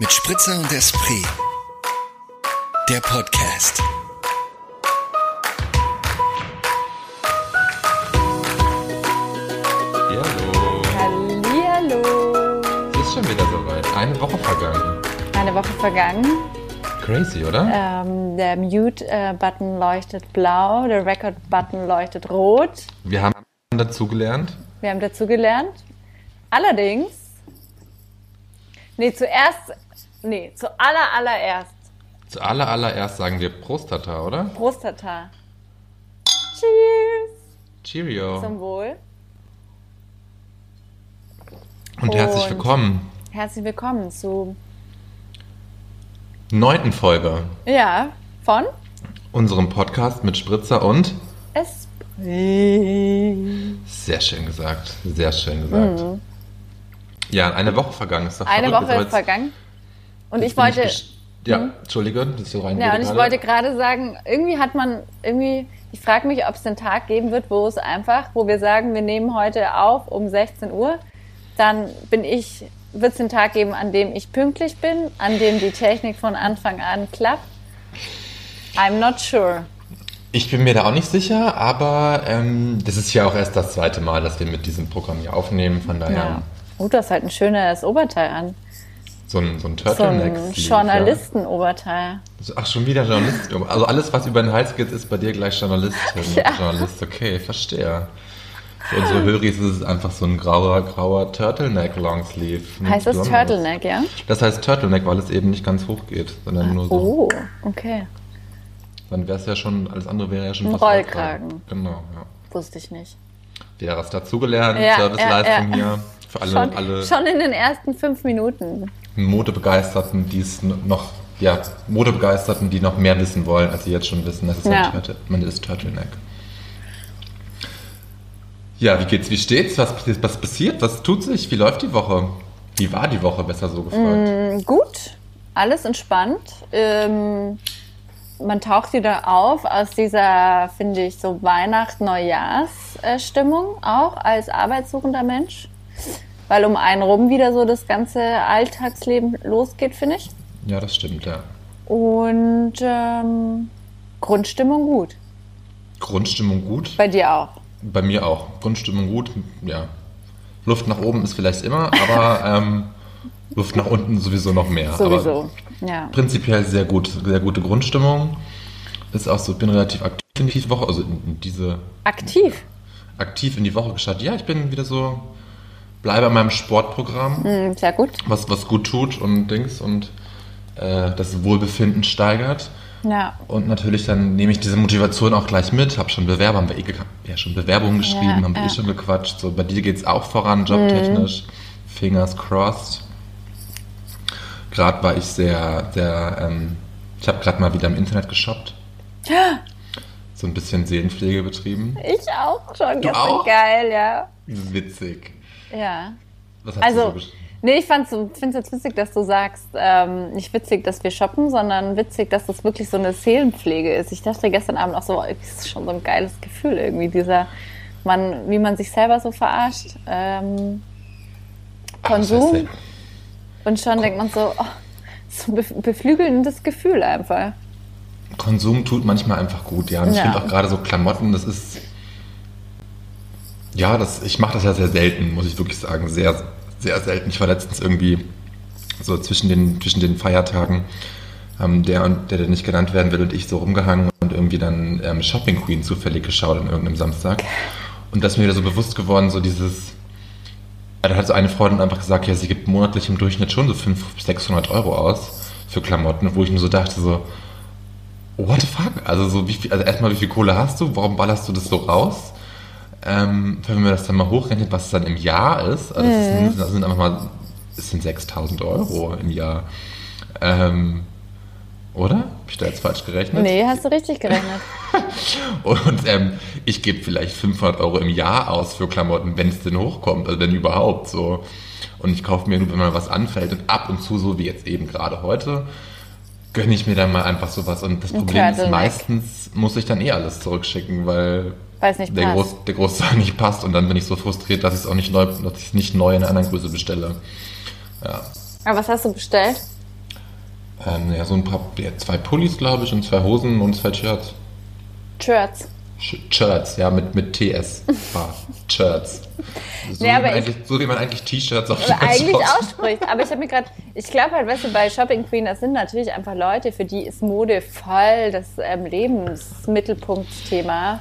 Mit Spritzer und Esprit. Der Podcast. Hallo. Hallihallo. Es ist schon wieder soweit. Eine Woche vergangen. Eine Woche vergangen. Crazy, oder? Ähm, der Mute-Button leuchtet blau, der Record-Button leuchtet rot. Wir haben dazugelernt. Wir haben dazu gelernt. Allerdings, nee, zuerst, nee, zu aller, allererst, Zu aller, allererst sagen wir Prostata, oder? Prostata. Cheers Cheerio. zum Wohl. Und herzlich willkommen. Herzlich willkommen zu, Neunten Folge. ja, von Unserem Podcast mit Spritzer und. Esprit. Sehr schön gesagt. Sehr schön gesagt. Ja, eine Woche vergangen. Ist doch Mhm. Eine verrückt. Woche ist vergangen. Und jetzt ich wollte, Ja, Entschuldige, dass so reingehe. Ja, und ich gerade. wollte gerade sagen, irgendwie hat man, irgendwie, ich frage mich, ob es einen Tag geben wird, wo es einfach, wo wir sagen, wir nehmen heute auf um 16 Uhr, dann bin ich, wird es einen Tag geben, an dem ich pünktlich bin, an dem die Technik von Anfang an klappt. I'm not sure. Ich bin mir da auch nicht sicher, aber ähm, das ist ja auch erst das zweite Mal, dass wir mit diesem Programm hier aufnehmen. Von daher Ja. Oh, du hast halt ein schönes Oberteil an. So ein, so ein So Turtleneck. ein Journalistenoberteil. Ja. Ach, schon wieder Journalist. Also alles, was über den Hals geht, ist bei dir gleich Journalistin. Ja. Journalist, okay, verstehe. Für unsere Höris ist es einfach so ein grauer, grauer Turtleneck Longsleeve. mit Heißt das. Turtleneck, ja? Das heißt Turtleneck, weil es eben nicht ganz hoch geht, sondern nur so. Oh, okay. Dann wäre es ja schon, alles andere wäre ja schon Ein Rollkragen. Rollkragen. Genau, ja. Wusste ich nicht. Wieder was dazugelernt, Ja, Serviceleistung ja, ja. hier. Für alle, Schon, alle schon in den ersten fünf Minuten. Modebegeisterten, die es noch, ja, Modebegeisterten, die noch mehr wissen wollen, als sie jetzt schon wissen, das ist Ja. ein Turtle, man ist Turtleneck. Ja, wie geht's, wie steht's? Was, was passiert? Was tut sich? Wie läuft die Woche? Wie war die Woche, besser so gefragt? Gut, alles entspannt. Ähm, man taucht wieder auf aus dieser, finde ich, so Weihnacht-Neujahrs-Stimmung auch als arbeitssuchender Mensch. Weil um einen rum wieder so das ganze Alltagsleben losgeht, finde ich. Ja, das stimmt, ja. Und ähm, Grundstimmung gut. Grundstimmung gut. Bei dir auch. Bei mir auch. Grundstimmung gut, ja. Luft nach oben ist vielleicht immer, aber ähm, Luft nach unten sowieso noch mehr. Sowieso. Aber Ja. prinzipiell sehr gut, sehr gute Grundstimmung. Ist auch so, bin relativ aktiv in die Woche, also in, in diese Aktiv. aktiv in die Woche gestartet. Ja, ich bin wieder so, bleibe an meinem Sportprogramm, Hm, sehr gut. was, was gut tut und Dings und äh, das Wohlbefinden steigert. Ja. Und natürlich dann nehme ich diese Motivation auch gleich mit, habe schon Bewerber, haben wir eh ja, schon Bewerbungen geschrieben, Ja, haben wir eh ja. schon gequatscht. So, bei dir geht es auch voran, jobtechnisch. Fingers crossed. Gerade war ich sehr, sehr, ähm, ich habe gerade mal wieder im Internet geshoppt. So ein bisschen Seelenpflege betrieben. Ich auch schon. Du auch? Geil, ja. Witzig. Ja. Was hast du so Also, nee, ich finde es jetzt witzig, dass du sagst, ähm, nicht witzig, dass wir shoppen, sondern witzig, dass das wirklich so eine Seelenpflege ist. Ich dachte gestern Abend auch so, das ist schon so ein geiles Gefühl irgendwie, dieser, man, wie man sich selber so verarscht. Ähm, Ach, Konsum. denn? und schon denkt man so, oh, so ein bef- beflügelndes Gefühl einfach. Konsum tut manchmal einfach gut, ja. Und ich Ja. finde auch gerade so Klamotten, das ist. Ja, das, ich mache das ja sehr selten, muss ich wirklich sagen. Sehr, sehr selten. Ich war letztens irgendwie so zwischen den, zwischen den Feiertagen, ähm, der und der, der nicht genannt werden will, und ich so rumgehangen und irgendwie dann ähm, Shopping Queen zufällig geschaut an irgendeinem Samstag. Und das ist mir wieder so bewusst geworden, so dieses. Da hat so eine Freundin einfach gesagt, ja, sie gibt monatlich im Durchschnitt schon so 500, 600 Euro aus für Klamotten, wo ich mir so dachte, so, What the fuck? Also so wie viel, also erstmal wie viel Kohle hast du? Warum ballerst du das so raus? Ähm, wenn man das dann mal hochrechnet, was es dann im Jahr ist, also das, sind, das sind einfach mal, es sind 6000 Euro im Jahr. Ähm, oder? Hab ich da jetzt falsch gerechnet? Nee, hast du richtig gerechnet. Und ähm, ich gebe vielleicht 500 Euro im Jahr aus für Klamotten, wenn es denn hochkommt, also wenn überhaupt so. Und ich kaufe mir nur, wenn mal was anfällt und ab und zu, so wie jetzt eben gerade heute, gönne ich mir dann mal einfach sowas. Und das Problem ist, meistens muss ich dann eh alles zurückschicken, weil Weil es nicht der, passt. Groß, der Großteil nicht passt und dann bin ich so frustriert, dass ich es auch nicht neu, dass ich nicht neu in einer anderen Größe bestelle. Ja. Aber was hast du bestellt? Ähm, ja, so ein paar, ja, zwei Pullis, glaube ich, und zwei Hosen und zwei Shirts. Shirts. Sh- Shirts, ja, mit, mit TS. Ah, Shirts. So, Nee, wie aber man ich- eigentlich, so wie man eigentlich T-Shirts auf eigentlich ausspricht. ausspricht. Aber ich habe mir gerade, ich glaube halt, weißt du, bei Shopping Queen, das sind natürlich einfach Leute, für die ist Mode voll das ähm, Lebensmittelpunktthema.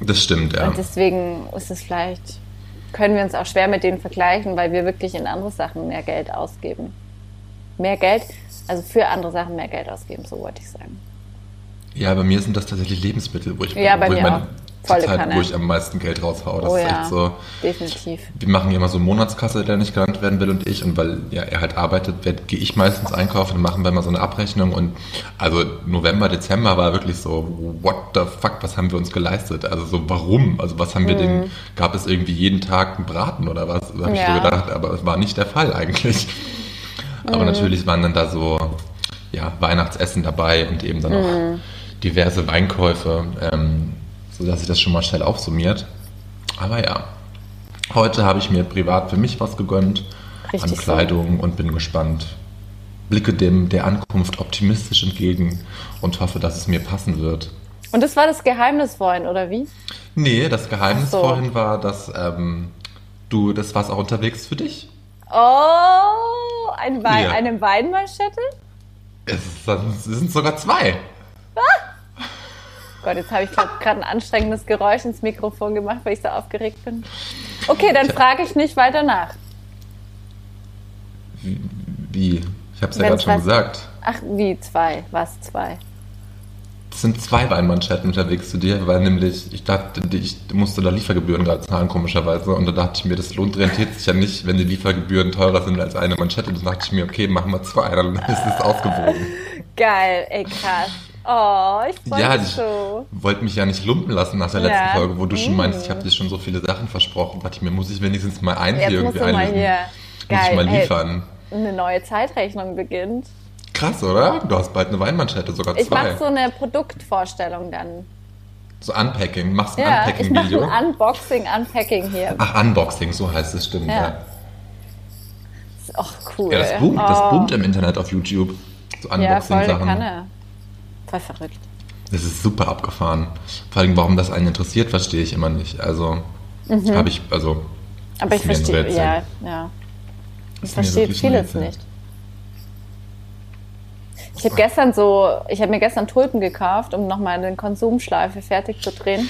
Das stimmt, ja. Und deswegen ist es vielleicht, können wir uns auch schwer mit denen vergleichen, weil wir wirklich in andere Sachen mehr Geld ausgeben. Mehr Geld, also für andere Sachen mehr Geld ausgeben, so wollte ich sagen. Ja, bei mir sind das tatsächlich Lebensmittel, wo ich, Ja, bei wo ich mir meine- auch. Volle Zeit, Kanne. wo ich am meisten Geld raushau. Das oh ist ja, echt so. definitiv. Wir machen ja immer so Monatskasse, der nicht genannt werden will und ich. Und weil ja, er halt arbeitet, gehe ich meistens einkaufen und machen wir mal so eine Abrechnung. Und also November, Dezember war wirklich so, what the fuck, was haben wir uns geleistet? Also so, warum? Also was haben wir denn, gab es irgendwie jeden Tag einen Braten oder was? Da habe ich Mhm. Ja. so gedacht, aber es war nicht der Fall eigentlich. Mhm. Aber natürlich waren dann da so, ja, Weihnachtsessen dabei und eben dann Mhm. auch diverse Weinkäufe, ähm, sodass sich das schon mal schnell aufsummiert. Aber ja, heute habe ich mir privat für mich was gegönnt Richtig an Kleidung und bin gespannt. Blicke dem der Ankunft optimistisch entgegen und hoffe, dass es mir passen wird. Und das war das Geheimnis vorhin, oder wie? Nee, das Geheimnis so. vorhin war, dass ähm, du, das war's auch unterwegs für dich. Oh, ein Wein, Ja. eine Weinmanschette? Es, es sind sogar zwei. Gott, jetzt habe ich gerade ein anstrengendes Geräusch ins Mikrofon gemacht, weil ich so aufgeregt bin. Okay, dann frage ich nicht weiter nach. Wie? Ich habe es ja gerade schon gesagt. Ach, wie zwei? Was zwei? Es sind zwei Weinmanschetten unterwegs zu dir, weil nämlich, ich dachte, ich musste da Liefergebühren gerade zahlen, komischerweise. Und da dachte ich mir, das lohnt, rentiert sich ja nicht, wenn die Liefergebühren teurer sind als eine Manschette. Und dann dachte ich mir, okay, machen wir zwei, dann ist es ausgewogen. Geil, ey krass. Oh, ich freue Ja, mich ich so. wollte mich ja nicht lumpen lassen nach der letzten Ja. Folge, wo du schon Mm. meinst, ich habe dir schon so viele Sachen versprochen. Dachte ich mir, muss ich wenigstens mal ein Jetzt hier irgendwie du mal einlösen. hier. Muss ich Geil, mal liefern. Eine neue Zeitrechnung beginnt. Krass, oder? Du hast bald eine Weinmanschette, sogar Ich zwei. mache so eine Produktvorstellung dann. so Unpacking. Machst ein Ja, ich mache Unpacking-Video? ein Unboxing, Unpacking hier. Ach, Unboxing, so heißt es, stimmt. Ja. Ja, Ach, cool. ja das, boomt, das Oh. boomt im Internet auf YouTube. So Ja, voll Unboxing-Sachen. Voll verrückt. das ist super abgefahren. Vor allem, warum das einen interessiert, verstehe ich immer nicht. Also, habe ich, also. Mhm. Aber ich verstehe, ja, ja. Ich verstehe vieles nicht. Ich habe gestern so, ich habe mir gestern Tulpen gekauft, um nochmal eine Konsumschleife fertig zu drehen.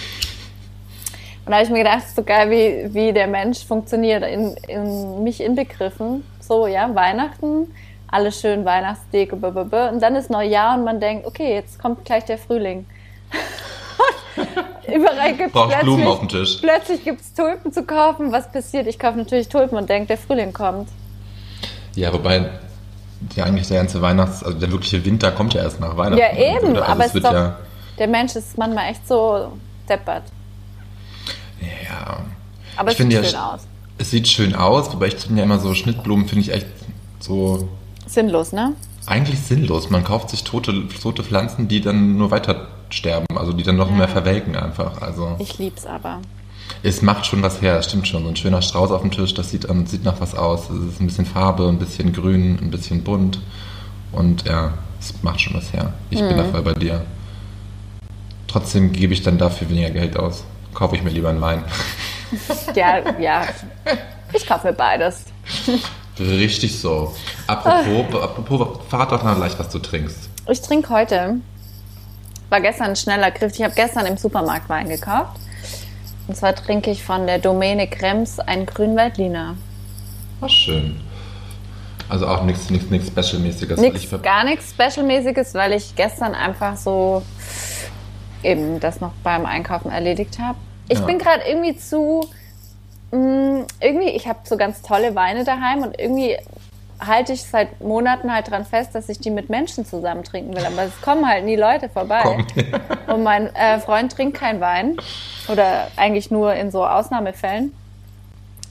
Und da habe ich mir gedacht, so geil, wie, wie der Mensch funktioniert, in, in mich inbegriffen. So, ja, Weihnachten, alles schön, Weihnachtsdeko, blablabla. und dann ist Neujahr und man denkt, okay, jetzt kommt gleich der Frühling. Überall gibt es Blumen auf dem plötzlich, Tisch. plötzlich gibt's Tulpen zu kaufen. Was passiert? Ich kaufe natürlich Tulpen und denke, der Frühling kommt. Ja, wobei ja eigentlich der ganze Weihnachts-, also der wirkliche Winter kommt ja erst nach Weihnachten. Ja, eben, Also aber es es wird doch, ja, der Mensch ist manchmal echt so deppert. ja. Aber Ich es finde sieht ja, schön aus. Es sieht schön aus, wobei ich finde ja immer so Schnittblumen finde ich echt so Sinnlos, ne? eigentlich sinnlos. Man kauft sich tote, tote Pflanzen, die dann nur weiter sterben, also die dann noch mehr verwelken einfach. Also Ich lieb's aber. es macht schon was her, das stimmt schon. So ein schöner Strauß auf dem Tisch, das sieht, ähm, sieht nach was aus. Es ist ein bisschen Farbe, ein bisschen grün, ein bisschen bunt. Und ja, es macht schon was her. Ich bin da Mhm. voll bei dir. Trotzdem gebe ich dann dafür weniger Geld aus. Kaufe ich mir lieber einen Wein. Ja, ja. Ich kaufe mir beides. Richtig so. Apropos, apropos, verrat doch mal gleich, was du trinkst. Ich trinke heute, war gestern ein schneller Griff, ich habe gestern im Supermarkt Wein gekauft. Und zwar trinke ich von der Domäne Krems einen Grünwaldliner. Was schön. Also auch nichts nichts nichts Special-mäßiges. Nix, gar nichts Specialmäßiges, weil ich gestern einfach so eben das noch beim Einkaufen erledigt habe. Ich Ja. bin gerade irgendwie zu, mh, irgendwie, ich habe so ganz tolle Weine daheim und irgendwie halte ich seit Monaten halt dran fest, dass ich die mit Menschen zusammen trinken will. Aber es kommen halt nie Leute vorbei. Komm. Und mein äh, Freund trinkt keinen Wein oder eigentlich nur in so Ausnahmefällen.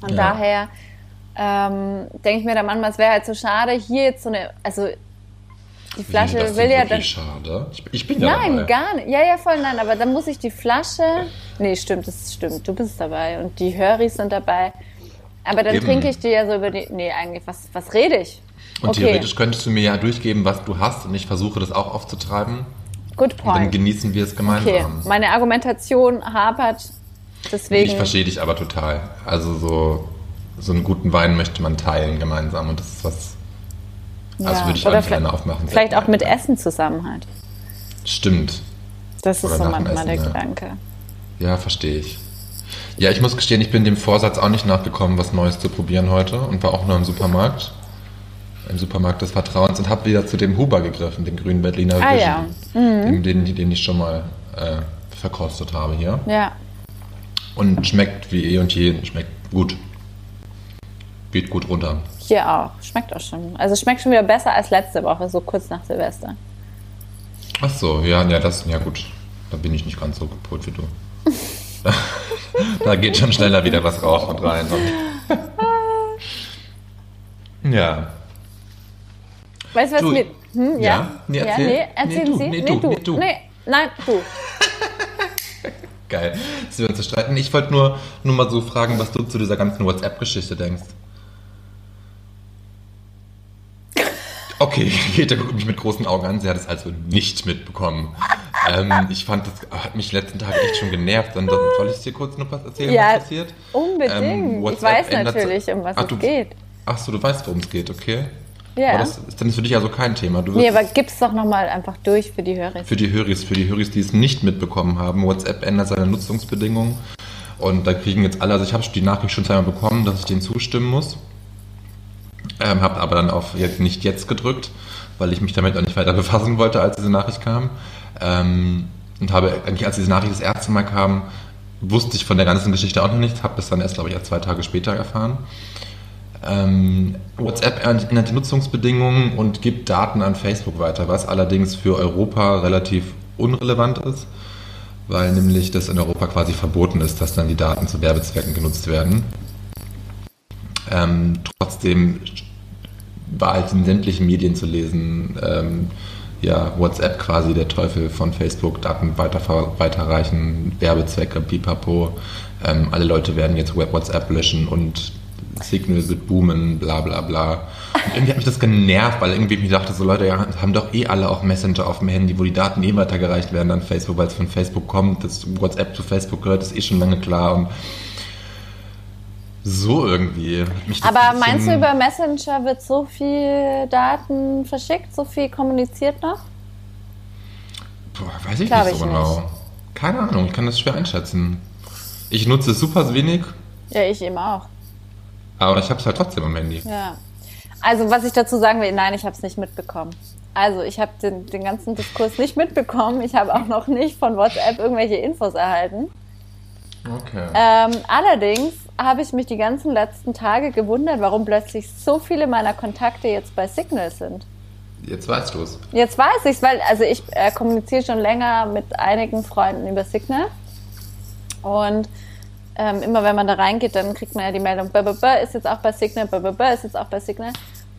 Und Ja. daher ähm, denke ich mir dann manchmal, es wäre halt so schade, hier jetzt so eine, also die Flasche Wie, das will ja dann. schade. Ich, ich bin ja Nein, dabei. gar nicht. Ja, ja, voll nein, aber dann muss ich die Flasche. Nee, stimmt, das stimmt. Du bist dabei und die Höris sind dabei. Aber dann Eben. trinke ich dir ja so über die. Nee, eigentlich, was, was rede ich? Und okay, theoretisch könntest du mir ja durchgeben, was du hast und ich versuche das auch aufzutreiben. good Und dann point. genießen wir es Okay, gemeinsam. meine Argumentation hapert. Deswegen. Ich verstehe dich aber total. Also so, so einen guten Wein möchte man teilen gemeinsam und das ist was. Also würde ich auch oder vielleicht, gerne aufmachen. vielleicht auch mit Essen zusammen halt. Stimmt. Das ist Oder so manchmal der Essen, ja. Gedanke. Ja, verstehe ich. Ja, ich muss gestehen, ich bin dem Vorsatz auch nicht nachgekommen, was Neues zu probieren heute und war auch nur im Supermarkt. Im Supermarkt des Vertrauens und habe wieder zu dem Huber gegriffen, dem grünen Berliner Ah, Vision, ja. Mhm. dem, den, den ich schon mal äh, verkostet habe hier. Ja. Und schmeckt wie eh und je, schmeckt gut. Geht gut runter. Hier auch. Schmeckt auch schon. Also schmeckt schon wieder besser als letzte Woche, so kurz nach Silvester. Ach so, ja, ja, das, ja gut. Da bin ich nicht ganz so kaputt wie du. da geht schon schneller wieder was raus und rein. Und ja. Weißt du, was Du, mir. Hm, ja? ja? Nee, ja, erzähl. nee, erzählen Nee, du, Sie. nee, du, nee, du. Nee, nein, du. Geil, dass wir uns zu streiten. Ich wollte nur, nur mal so fragen, was du zu dieser ganzen WhatsApp-Geschichte denkst. Okay, Greta guckt mich mit großen Augen an. Sie hat es also nicht mitbekommen. ähm, ich fand, das hat mich letzten Tage echt schon genervt. Dann soll ich dir kurz noch was erzählen, Ja, was passiert? Unbedingt. Ähm, ich weiß natürlich, um was Ach, es du- geht. Ach so, du weißt, worum es geht, okay? Ja. Aber das ist dann für dich also kein Thema. Du Nee, aber gib's doch nochmal einfach durch für die Hörer. für die Höris, für die Höris, die es nicht mitbekommen haben, WhatsApp ändert seine Nutzungsbedingungen und da kriegen jetzt alle, also ich habe die Nachricht schon zweimal bekommen, dass ich denen zustimmen muss, ähm, habe aber dann auf nicht jetzt gedrückt, weil ich mich damit auch nicht weiter befassen wollte, als diese Nachricht kam ähm, und habe eigentlich, als diese Nachricht das erste Mal kam, wusste ich von der ganzen Geschichte auch noch nichts, habe das dann erst, glaube ich, zwei Tage später erfahren. Ähm, WhatsApp ändert die Nutzungsbedingungen und gibt Daten an Facebook weiter, was allerdings für Europa relativ unrelevant ist, weil nämlich das in Europa quasi verboten ist, dass dann die Daten zu Werbezwecken genutzt werden. Ähm, trotzdem war halt in sämtlichen Medien zu lesen, ähm, ja, WhatsApp quasi der Teufel von Facebook, Daten weiter, weiterreichen, Werbezwecke, pipapo. Ähm, alle Leute werden jetzt WhatsApp löschen und Signal wird boomen, bla bla bla. Und irgendwie hat mich das genervt, weil irgendwie ich dachte, so Leute ja, haben doch eh alle auch Messenger auf dem Handy, wo die Daten eh weitergereicht werden an Facebook, weil es von Facebook kommt, dass WhatsApp zu Facebook gehört, ist eh schon lange klar. Und so irgendwie. Aber ein meinst du, über Messenger wird so viel Daten verschickt, so viel kommuniziert noch? Boah, weiß ich Glaub nicht so ich genau. nicht. Keine Ahnung, ich kann das schwer einschätzen. Ich nutze es super wenig, Ja, ich eben auch. aber ich habe es halt trotzdem am Handy. Ja. Also, was ich dazu sagen will, nein, ich habe es nicht mitbekommen. Also, ich habe den, den ganzen Diskurs nicht mitbekommen. Ich habe auch noch nicht von WhatsApp irgendwelche Infos erhalten. Okay. Ähm, allerdings habe ich mich die ganzen letzten Tage gewundert, warum plötzlich so viele meiner Kontakte jetzt bei Signal sind. Jetzt weißt du es. Jetzt weiß ich's, weil also ich äh, kommuniziere schon länger mit einigen Freunden über Signal. Und ähm, immer wenn man da reingeht, dann kriegt man ja die Meldung, "Bö, bö, bö, ist jetzt auch bei Signal, bö, bö, bö, ist jetzt auch bei Signal.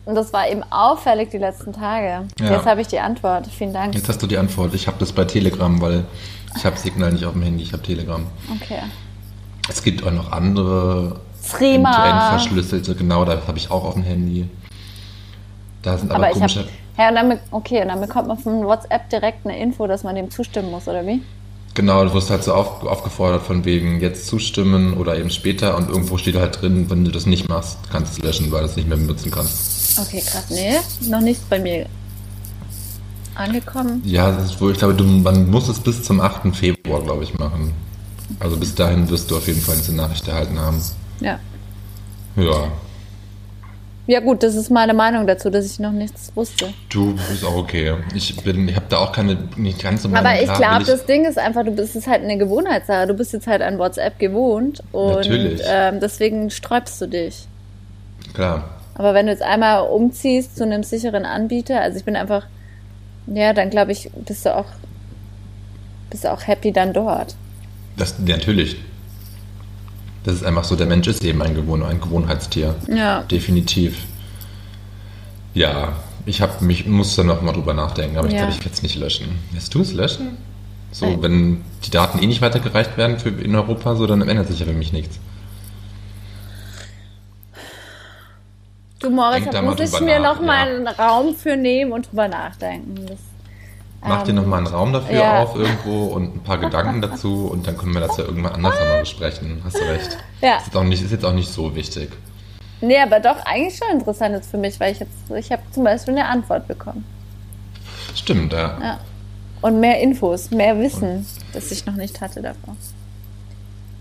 Und das war eben auffällig die letzten Tage. Ja. Jetzt habe ich die Antwort. Vielen Dank. Jetzt hast du die Antwort. Ich habe das bei Telegram, weil ich habe Signal nicht auf dem Handy, ich habe Telegram. Okay. Es gibt auch noch andere Threema. verschlüsselte, genau, das habe ich auch auf dem Handy. Da sind aber, Aber komische. Ja, und dann, okay, und dann bekommt man von WhatsApp direkt eine Info, dass man dem zustimmen muss, oder wie? Genau, du wirst halt so auf, aufgefordert von wegen jetzt zustimmen oder eben später und irgendwo steht halt drin, wenn du das nicht machst, kannst du es löschen, weil du es nicht mehr benutzen kannst. Okay, krass. Nee, noch nichts bei mir angekommen. Ja, das ist wohl, ich glaube, du, man muss es bis zum 8. Februar, glaube ich, machen. Also bis dahin wirst du auf jeden Fall diese Nachricht erhalten haben. Ja. Ja, Ja gut, das ist meine Meinung dazu, dass ich noch nichts wusste. du bist auch okay. Ich bin, ich habe da auch keine, nicht ganz so Meinung. Aber ich glaube, das Ding ist einfach, du bist es halt eine Gewohnheitssache. Du bist jetzt halt an WhatsApp gewohnt und Natürlich. ähm, deswegen sträubst du dich. Klar. Aber wenn du jetzt einmal umziehst zu einem sicheren Anbieter, also ich bin einfach, ja, dann glaube ich, bist du auch, bist du auch happy dann dort. Das, natürlich. Das ist einfach so, der Mensch ist eben ein, Gewohn ein Gewohnheitstier. Ja. Definitiv. Ja, ich hab mich, muss da noch mal drüber nachdenken, aber ich Ja. glaube, ich werde es nicht löschen. Lässt du es löschen? So, Nein. wenn die Daten eh nicht weitergereicht werden für in Europa, so, dann ändert sich ja für mich nichts. Du, Moritz, da muss ich mir nach, noch mal ja. einen Raum für nehmen und drüber nachdenken. Das, Mach dir ähm, nochmal einen Raum dafür ja. auf irgendwo und ein paar Gedanken dazu und dann können wir das ja irgendwann anders nochmal besprechen. Hast du recht. Ja. Ist jetzt auch nicht, ist jetzt auch nicht so wichtig. Nee, aber doch eigentlich schon interessant jetzt für mich, weil ich jetzt, ich habe zum Beispiel eine Antwort bekommen. Stimmt, ja. Ja. Und mehr Infos, mehr Wissen, das ich noch nicht hatte davor.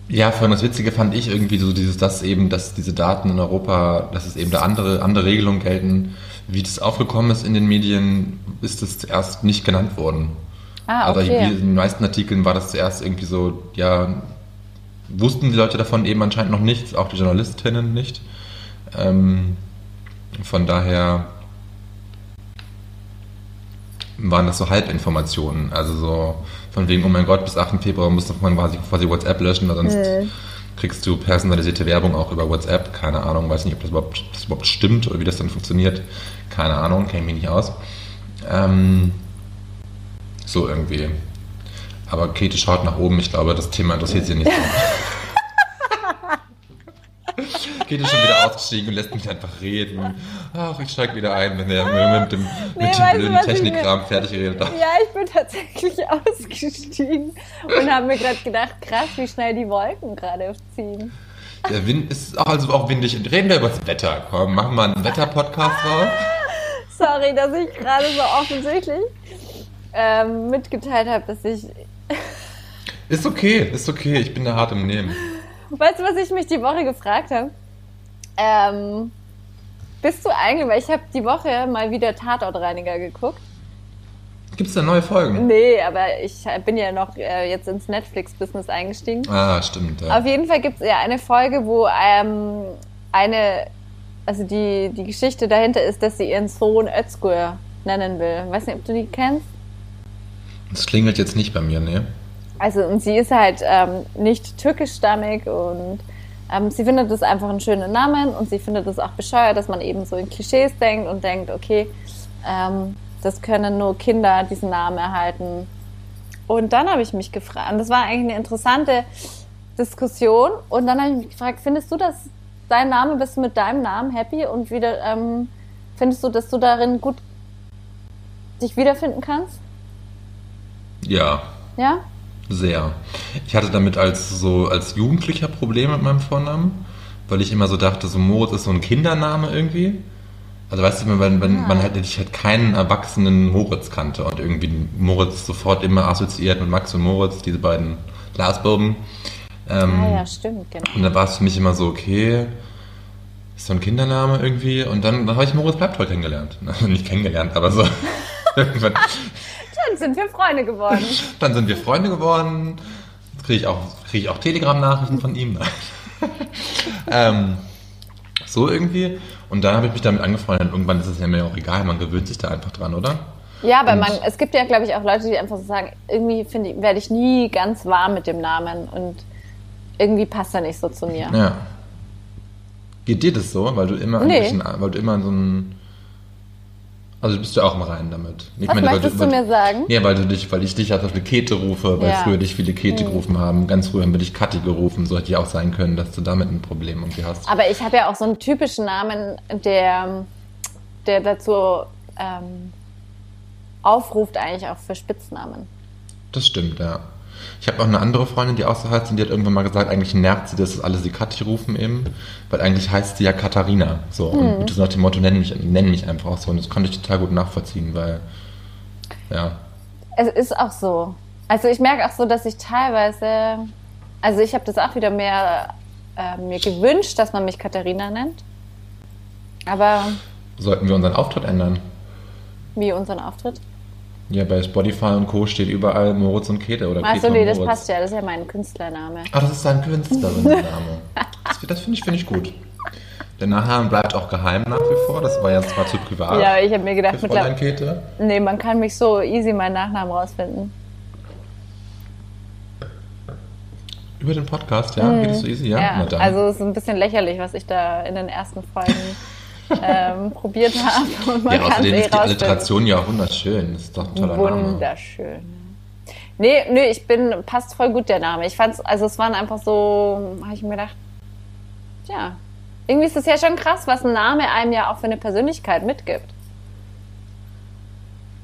Ja, vorhin das Witzige fand ich irgendwie so dieses, dass eben, dass diese Daten in Europa, dass es eben da andere, andere Regelungen gelten. Wie das aufgekommen ist in den Medien, ist das zuerst nicht genannt worden. Ah, Aber okay. wie in den meisten Artikeln war das zuerst irgendwie so, ja, wussten die Leute davon eben anscheinend noch nichts, auch die Journalistinnen nicht. Ähm, von daher waren das so Halbinformationen. Also so von wegen, oh mein Gott, bis 8. Februar muss man quasi, quasi WhatsApp löschen, weil sonst Mhm. kriegst du personalisierte Werbung auch über WhatsApp. Keine Ahnung, weiß nicht, ob das überhaupt, das überhaupt stimmt oder wie das dann funktioniert. Keine Ahnung, kenne mich nicht aus. Ähm, so irgendwie. Aber Käthe schaut nach oben. Ich glaube, das Thema interessiert sie nicht ist schon wieder ausgestiegen und lässt mich einfach reden. Ach, ich steige wieder ein, wenn er mit dem, Nee, mit dem blöden Technikkram fertig redet. Ja, ich bin tatsächlich ausgestiegen und habe mir gerade gedacht, krass, wie schnell die Wolken gerade ziehen. Der Wind ist auch, also auch windig. Reden wir über das Wetter. Komm, machen wir einen Wetter-Podcast drauf. Sorry, dass ich gerade so offensichtlich ähm, mitgeteilt habe, dass ich. Ist okay, ist okay. Ich bin da hart im Nehmen. Weißt du, was ich mich die Woche gefragt habe? Ähm, bist du eigentlich, weil ich habe die Woche mal wieder Tatortreiniger geguckt. Gibt es da neue Folgen? Nee, aber ich bin ja noch äh, jetzt ins Netflix-Business eingestiegen. Ah, stimmt. Ja. Auf jeden Fall gibt es ja eine Folge, wo ähm, eine, also die, die Geschichte dahinter ist, dass sie ihren Sohn Özgür nennen will. Weiß nicht, ob du die kennst. Das klingelt jetzt nicht bei mir, ne? Also, und sie ist halt ähm, nicht türkischstammig und ähm, sie findet das einfach einen schönen Namen und sie findet es auch bescheuert, dass man eben so in Klischees denkt und denkt, okay, ähm, das können nur Kinder diesen Namen erhalten. Und dann habe ich mich gefragt, und das war eigentlich eine interessante Diskussion, und dann habe ich mich gefragt, findest du, dass dein Name, bist du mit deinem Namen happy und wieder, ähm, findest du, dass du darin gut dich wiederfinden kannst? Ja, Ja? Sehr. Ich hatte damit als so als Jugendlicher Probleme mit meinem Vornamen, weil ich immer so dachte, so Moritz ist so ein Kindername irgendwie. Also weißt du, wenn, wenn man halt ich halt keinen erwachsenen Moritz kannte und irgendwie Moritz sofort immer assoziiert mit Max und Moritz, diese beiden Glasbuben. Ähm, Ah ja, stimmt, genau. Und dann war es für mich immer so, okay, ist so ein Kindername irgendwie. Und dann, dann habe ich Moritz Bleibtreu kennengelernt. Also nicht kennengelernt, aber so. Dann sind wir Freunde geworden. Dann sind wir Freunde geworden. Jetzt kriege ich auch, krieg ich auch Telegram-Nachrichten von ihm. ähm, so irgendwie. Und dann habe ich mich damit angefreundet. Irgendwann ist es ja mir auch egal, man gewöhnt sich da einfach dran, oder? Ja, aber Und- man, es gibt ja, glaube ich, auch Leute, die einfach so sagen, irgendwie finde ich, werde ich nie ganz warm mit dem Namen und irgendwie passt er nicht so zu mir. Ja. Geht dir das so? Weil du immer, Nee. weil du immer so ein. Also du bist ja auch im Reinen damit. Ich Was weil möchtest du mir sagen? Ja, weil du dich, weil ich dich als Beispiel Käthe rufe, weil Ja. Hm. früher dich viele Käthe gerufen haben. Ganz früher haben wir dich Kathi gerufen. So hätte ja auch sein können, dass du damit ein Problem irgendwie hast. Aber ich habe ja auch so einen typischen Namen, der, der dazu ähm, aufruft, eigentlich auch für Spitznamen. Das stimmt, ja. Ich habe auch eine andere Freundin, die auch so heißt, und die hat irgendwann mal gesagt, eigentlich nervt sie, dass das alle sie Kathi rufen eben, weil eigentlich heißt sie ja Katharina. So, Hm. und das nach dem Motto, nenn mich, nenn mich einfach auch so. Und das konnte ich total gut nachvollziehen, weil, ja. Es ist auch so. Also ich merke auch so, dass ich teilweise, also ich habe das auch wieder mehr äh, mir gewünscht, dass man mich Katharina nennt. Aber Sollten wir unseren Auftritt ändern? wie unseren Auftritt? Ja, bei Spotify und Co. steht überall Moritz und Käthe oder Achso, nee, das passt ja, das ist ja mein Künstlername. Ah, das ist dein Künstlerinnenname. das das finde ich, finde ich gut. Der Nachname bleibt auch geheim nach wie vor. Das war jetzt zwar zu privat. Ja, ich habe mir gedacht, mittlerweile, Käthe. nee, man kann mich so easy meinen Nachnamen rausfinden. Über den Podcast, ja? Geht das so easy? Ja, Mhm. Ja, also es ist ein bisschen lächerlich, was ich da in den ersten Folgen ähm, probiert habe. Und man ja, außerdem eh ist die. Alliteration ja wunderschön. Das ist doch ein toller Name. Wunderschön. Nee, nö, ich bin, passt voll gut der Name. Ich fand's, also es waren einfach so, habe ich mir gedacht, ja, Irgendwie ist es ja schon krass, was ein Name einem ja auch für eine Persönlichkeit mitgibt.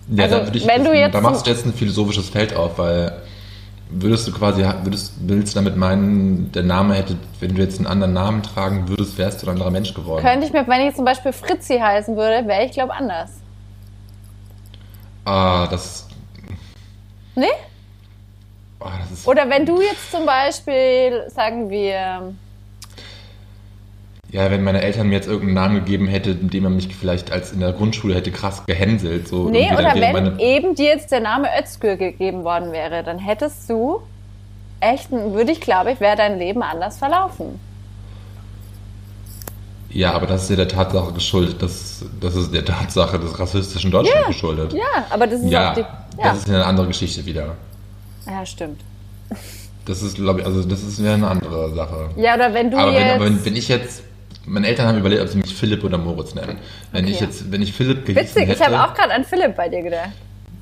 Ja, Also, da, würde ich, wenn du jetzt da machst du jetzt ein philosophisches Feld auf, weil würdest du quasi, würdest, willst du damit meinen, der Name hätte, wenn du jetzt einen anderen Namen tragen würdest, wärst du ein anderer Mensch geworden? Könnte ich mir, wenn ich zum Beispiel Fritzi heißen würde, wäre ich, glaube anders. Ah, das, Nee? ah, das Oder wenn du jetzt zum Beispiel, sagen wir, ja, wenn meine Eltern mir jetzt irgendeinen Namen gegeben hätten, mit dem man mich vielleicht als in der Grundschule hätte krass gehänselt, so nee, oder wenn meine, eben dir jetzt der Name Özgür gegeben worden wäre, dann hättest du echt, würde ich glaube ich, wäre dein Leben anders verlaufen. Ja, aber das ist ja der Tatsache geschuldet, das, das ist der Tatsache des rassistischen Deutschland Ja, geschuldet. Ja, aber das ist Ja, auch die. Ja, das ist ja eine andere Geschichte wieder. ja stimmt. Das ist, glaube ich, also das ist ja eine andere Sache. Ja, oder wenn du aber, wenn, jetzt. aber wenn, wenn ich jetzt, meine Eltern haben überlegt, ob sie mich Philipp oder Moritz nennen. Wenn Okay. ich jetzt, wenn ich Philipp gehießen Witzig, hätte, ich habe auch gerade an Philipp bei dir gedacht.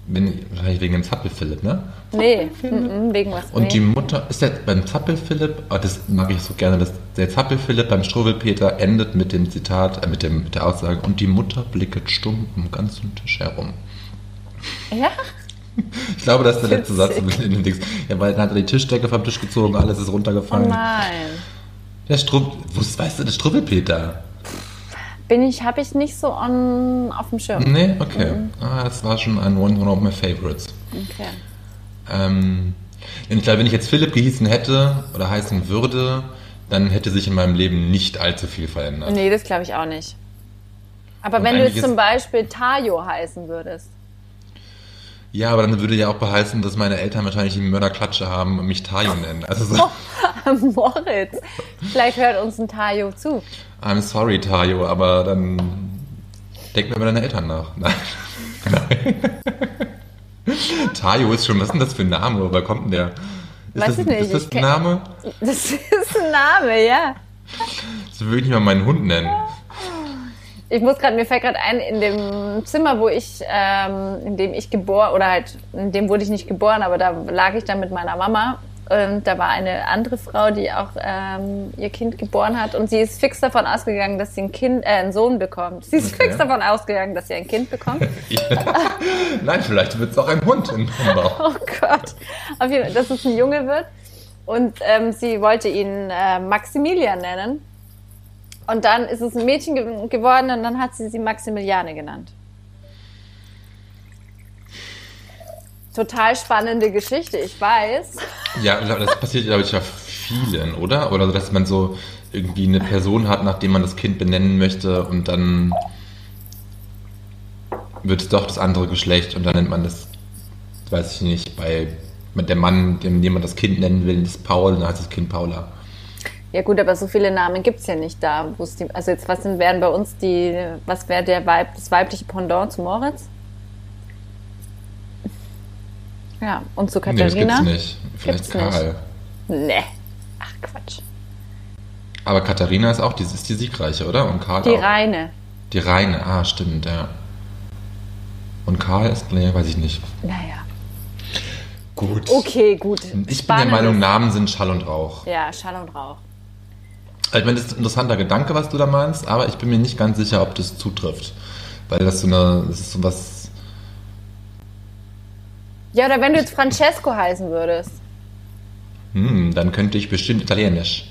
ich, wahrscheinlich wegen dem Zappel-Philipp, ne? Nee, mhm, wegen was. Und nee. die Mutter, ist der beim Zappel-Philipp, oh, das mag ich so gerne, dass der Zappel-Philipp beim Struwwelpeter endet mit dem Zitat, äh, mit, dem, mit der Aussage, und die Mutter blicket stumm um ganzen Tisch herum. Ja? Ich glaube, das ist der letzte Satz Witzig. in dem Dings. Ja, weil dann hat er die Tischdecke vom Tisch gezogen, alles ist Oh runtergefallen. nein. Der Strupp, was weißt du, der Struwwelpeter? Bin ich, habe ich nicht so on, auf dem Schirm. Nee, okay. Mhm. Ah, das war schon ein one, one of my favorites. Okay. Ähm, ich glaube, wenn ich jetzt Philipp gehießen hätte oder heißen würde, dann hätte sich in meinem Leben nicht allzu viel verändert. Nee, das glaube ich auch nicht. Aber Und wenn du jetzt zum Beispiel Tayo heißen würdest. Ja, aber dann würde ja auch beheißen, dass meine Eltern wahrscheinlich die Mörderklatsche haben und mich Tayo nennen. Also so, Moritz. Vielleicht hört uns ein Tayo zu. I'm sorry, Tayo, aber dann denk mir über deine Eltern nach. Nein. Nein. Tayo ist schon, was ist denn das für ein Name? Woher kommt denn der? Ist Weiß das, ich nicht, Ist das ich ein Name? Das ist ein Name, ja. So würde ich mal meinen Hund nennen. Ich muss gerade, mir fällt gerade ein, in dem Zimmer, wo ich, ähm, in dem ich geboren, oder halt, in dem wurde ich nicht geboren, aber da lag ich dann mit meiner Mama. Und da war eine andere Frau, die auch ähm, ihr Kind geboren hat. Und sie ist fix davon ausgegangen, dass sie ein Kind, äh, einen Sohn bekommt. Sie ist Okay. fix davon ausgegangen, dass sie ein Kind bekommt. Ja. Nein, vielleicht wird es auch ein Hund im Umbau. Oh Gott. Auf jeden Fall, dass es ein Junge wird. Und ähm, sie wollte ihn äh, Maximilian nennen. Und dann ist es ein Mädchen ge geworden und dann hat sie sie Maximiliane genannt. Total spannende Geschichte, ich weiß. Ja, das passiert, glaube ich, ja vielen, oder? Oder dass man so irgendwie eine Person hat, nachdem man das Kind benennen möchte und dann wird es doch das andere Geschlecht und dann nennt man das, weiß ich nicht, bei der Mann, dem, man das Kind nennen will, ist Paul, dann heißt das Kind Paula. Ja gut, aber so viele Namen gibt es ja nicht da. wo es Die, also jetzt, was sind, wären bei uns die, was wäre der Weib, das weibliche Pendant zu Moritz? Ja, und zu Nee, das Katharina? gibt's nicht. Vielleicht Gibt's nicht. Karl. Nee. Ach Quatsch. Aber Katharina ist auch, die ist die siegreiche, oder? Und Karl Die auch. Reine. Die Reine, ah, stimmt, ja. Und Karl ist, nee, weiß ich nicht. Naja. Gut. Okay, gut. Ich bin der Meinung, Namen sind Schall und Rauch. Ja, Schall und Rauch. Ich meine, das ist ein interessanter Gedanke, was du da meinst, aber ich bin mir nicht ganz sicher, ob das zutrifft. Weil das so eine, das ist so was, Ja, oder wenn du jetzt Francesco heißen würdest. hm, dann könnte ich bestimmt Italienisch.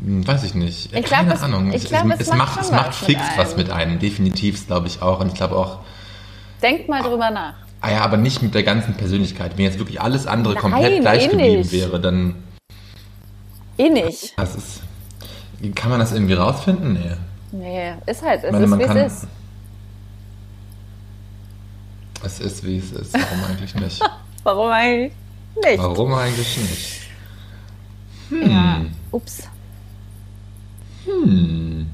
Hm, weiß ich nicht. Ich glaub, Keine es- Ahnung. ich glaub, es es macht macht, es macht was fix mit was mit einem. Definitiv, glaube ich auch. Und ich glaube auch, Denk mal drüber nach. ah ja, aber nicht mit der ganzen Persönlichkeit. Wenn jetzt wirklich alles andere Nein, komplett gleich eh geblieben nicht. wäre, dann, Eh nicht. das ist, kann man das irgendwie rausfinden? Nee. Nee, ist halt, es meine, ist wie kann- es ist. Es ist, wie es ist. Warum eigentlich nicht? Warum eigentlich nicht? Warum eigentlich nicht? Ja. Ups. Hm.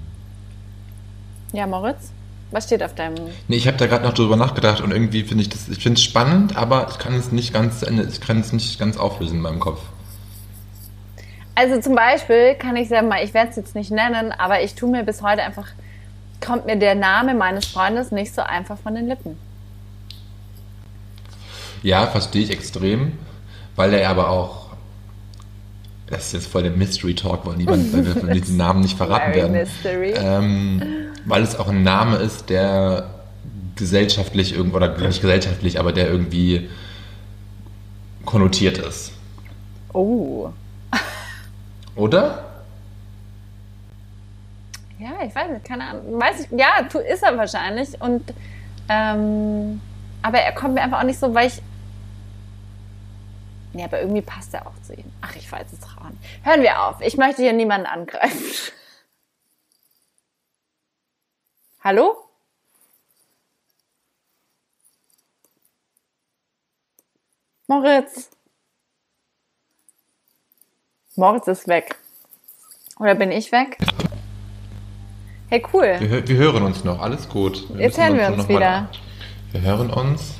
Ja, Moritz? Was steht auf deinem. Nee, ich habe da gerade noch drüber nachgedacht und irgendwie finde ich das, ich finde es spannend, aber ich kann es nicht ganz ich kann es nicht ganz auflösen in meinem Kopf. Also zum Beispiel kann ich sagen mal, ich werde es jetzt nicht nennen, aber ich tue mir bis heute einfach, kommt mir der Name meines Freundes nicht so einfach von den Lippen. Ja, verstehe ich extrem, weil er aber auch das ist jetzt voll der Mystery Talk, weil niemand, weil wir diesen Namen nicht verraten werden. mystery. Ähm, weil es auch ein Name ist, der gesellschaftlich irgendwo, oder nicht gesellschaftlich, aber der irgendwie konnotiert ist. Oh. Oder? Ja, ich weiß nicht, keine Ahnung. Weiß ich, ja, ist er wahrscheinlich. Und ähm, aber er kommt mir einfach auch nicht so, weil ich. Ja, aber irgendwie passt er auch zu ihm. Ach, ich weiß es auch nicht. Hören wir auf. Ich möchte hier niemanden angreifen. Hallo? Moritz. Moritz ist weg. Oder bin ich weg? Hey, cool. Wir, wir hören uns noch, alles gut. Jetzt müssen hören wir uns mal- wieder. Wir hören uns.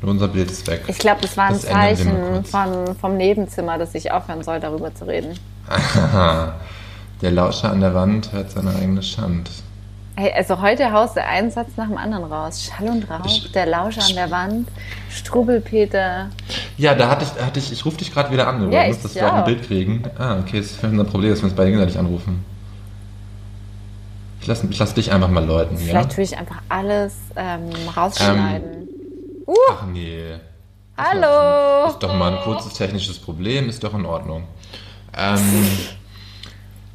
Nur unser Bild ist weg. Ich glaube, das war ein Das wir Zeichen von, vom Nebenzimmer, dass ich aufhören soll, darüber zu reden. Aha. Der Lauscher an der Wand hört seine eigene Schand. Hey, also heute haust du einen Satz nach dem anderen raus. Schall und Rauch, der Lauscher an der Wand, Strubbelpeter. Ja, da hatte ich, hatte ich, ich rufe dich gerade wieder an, Ja, übrigens, ich dass wir auch ein. Bild kriegen. Ah, okay, das ist unser Problem, dass wir uns beide gegenseitig anrufen. Ich lasse ich lass dich einfach mal läuten, ja? Vielleicht tue ich einfach alles ähm, rausschneiden. Ach nee. Hallo! Ist doch mal ein kurzes technisches Problem, ist doch in Ordnung. Ähm,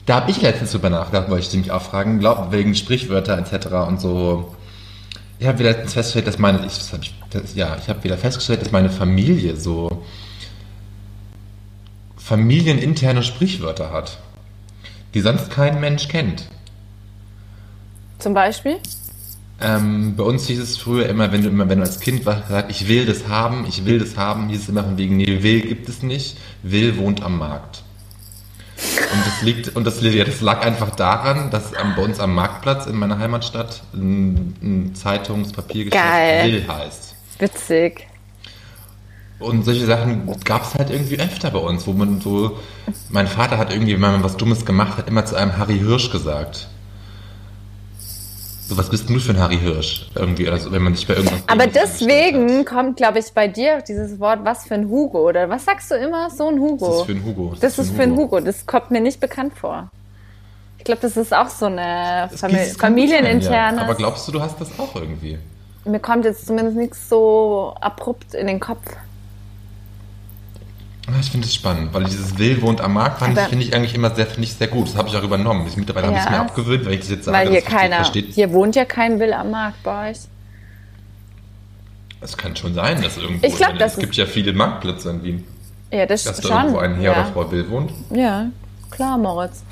da habe ich letztens drüber nachgedacht, wollte ich dich auch fragen, glaub, wegen Sprichwörter etc. und so. Ich habe wieder festgestellt, dass meine, ich, hab ich, das, ja, ich habe wieder festgestellt, dass meine Familie so familieninterne Sprichwörter hat, die sonst kein Mensch kennt. Zum Beispiel? Ähm, bei uns hieß es früher immer, wenn du immer, wenn du als Kind was gesagt, ich will das haben, ich will das haben, hieß es immer von wegen, nee, will gibt es nicht, will wohnt am Markt. Und das liegt, und das, ja, das lag einfach daran, dass am, bei uns am Marktplatz in meiner Heimatstadt ein, ein Zeitungspapiergeschäft Geil. Will heißt. Witzig. Und solche Sachen gab es halt irgendwie öfter bei uns, wo man so, mein Vater hat irgendwie, wenn man was Dummes gemacht hat, immer zu einem Harry Hirsch gesagt. So, was bist du für ein Harry Hirsch? Irgendwie, oder so, wenn man sich bei irgendwas. Aber deswegen kommt, glaube ich, bei dir auch dieses Wort, was für ein Hugo? Oder was sagst du immer? So ein Hugo. Das ist für ein Hugo. Das ist für ein Hugo. Das kommt mir nicht bekannt vor. Ich glaube, das ist auch so eine Das Famili familieninterne. Ja. Aber glaubst du, du hast das auch irgendwie? Mir kommt jetzt zumindest nichts so abrupt in den Kopf. Ich finde es spannend, weil dieses Will wohnt am Markt fand finde ich eigentlich immer sehr, finde ich sehr gut. Das habe ich auch übernommen. Ich, mittlerweile habe ich es Ja. mir abgewöhnt, weil ich das jetzt sage. Weil hier keiner, Versteht, hier wohnt ja kein Will am Markt bei euch. es kann schon sein, dass irgendwo. Ich glaub, meine, das Es gibt ja viele Marktplätze in Wien. Ja, das Dass da schon. irgendwo ein Herr ja. oder Frau Will wohnt. ja, klar, Moritz.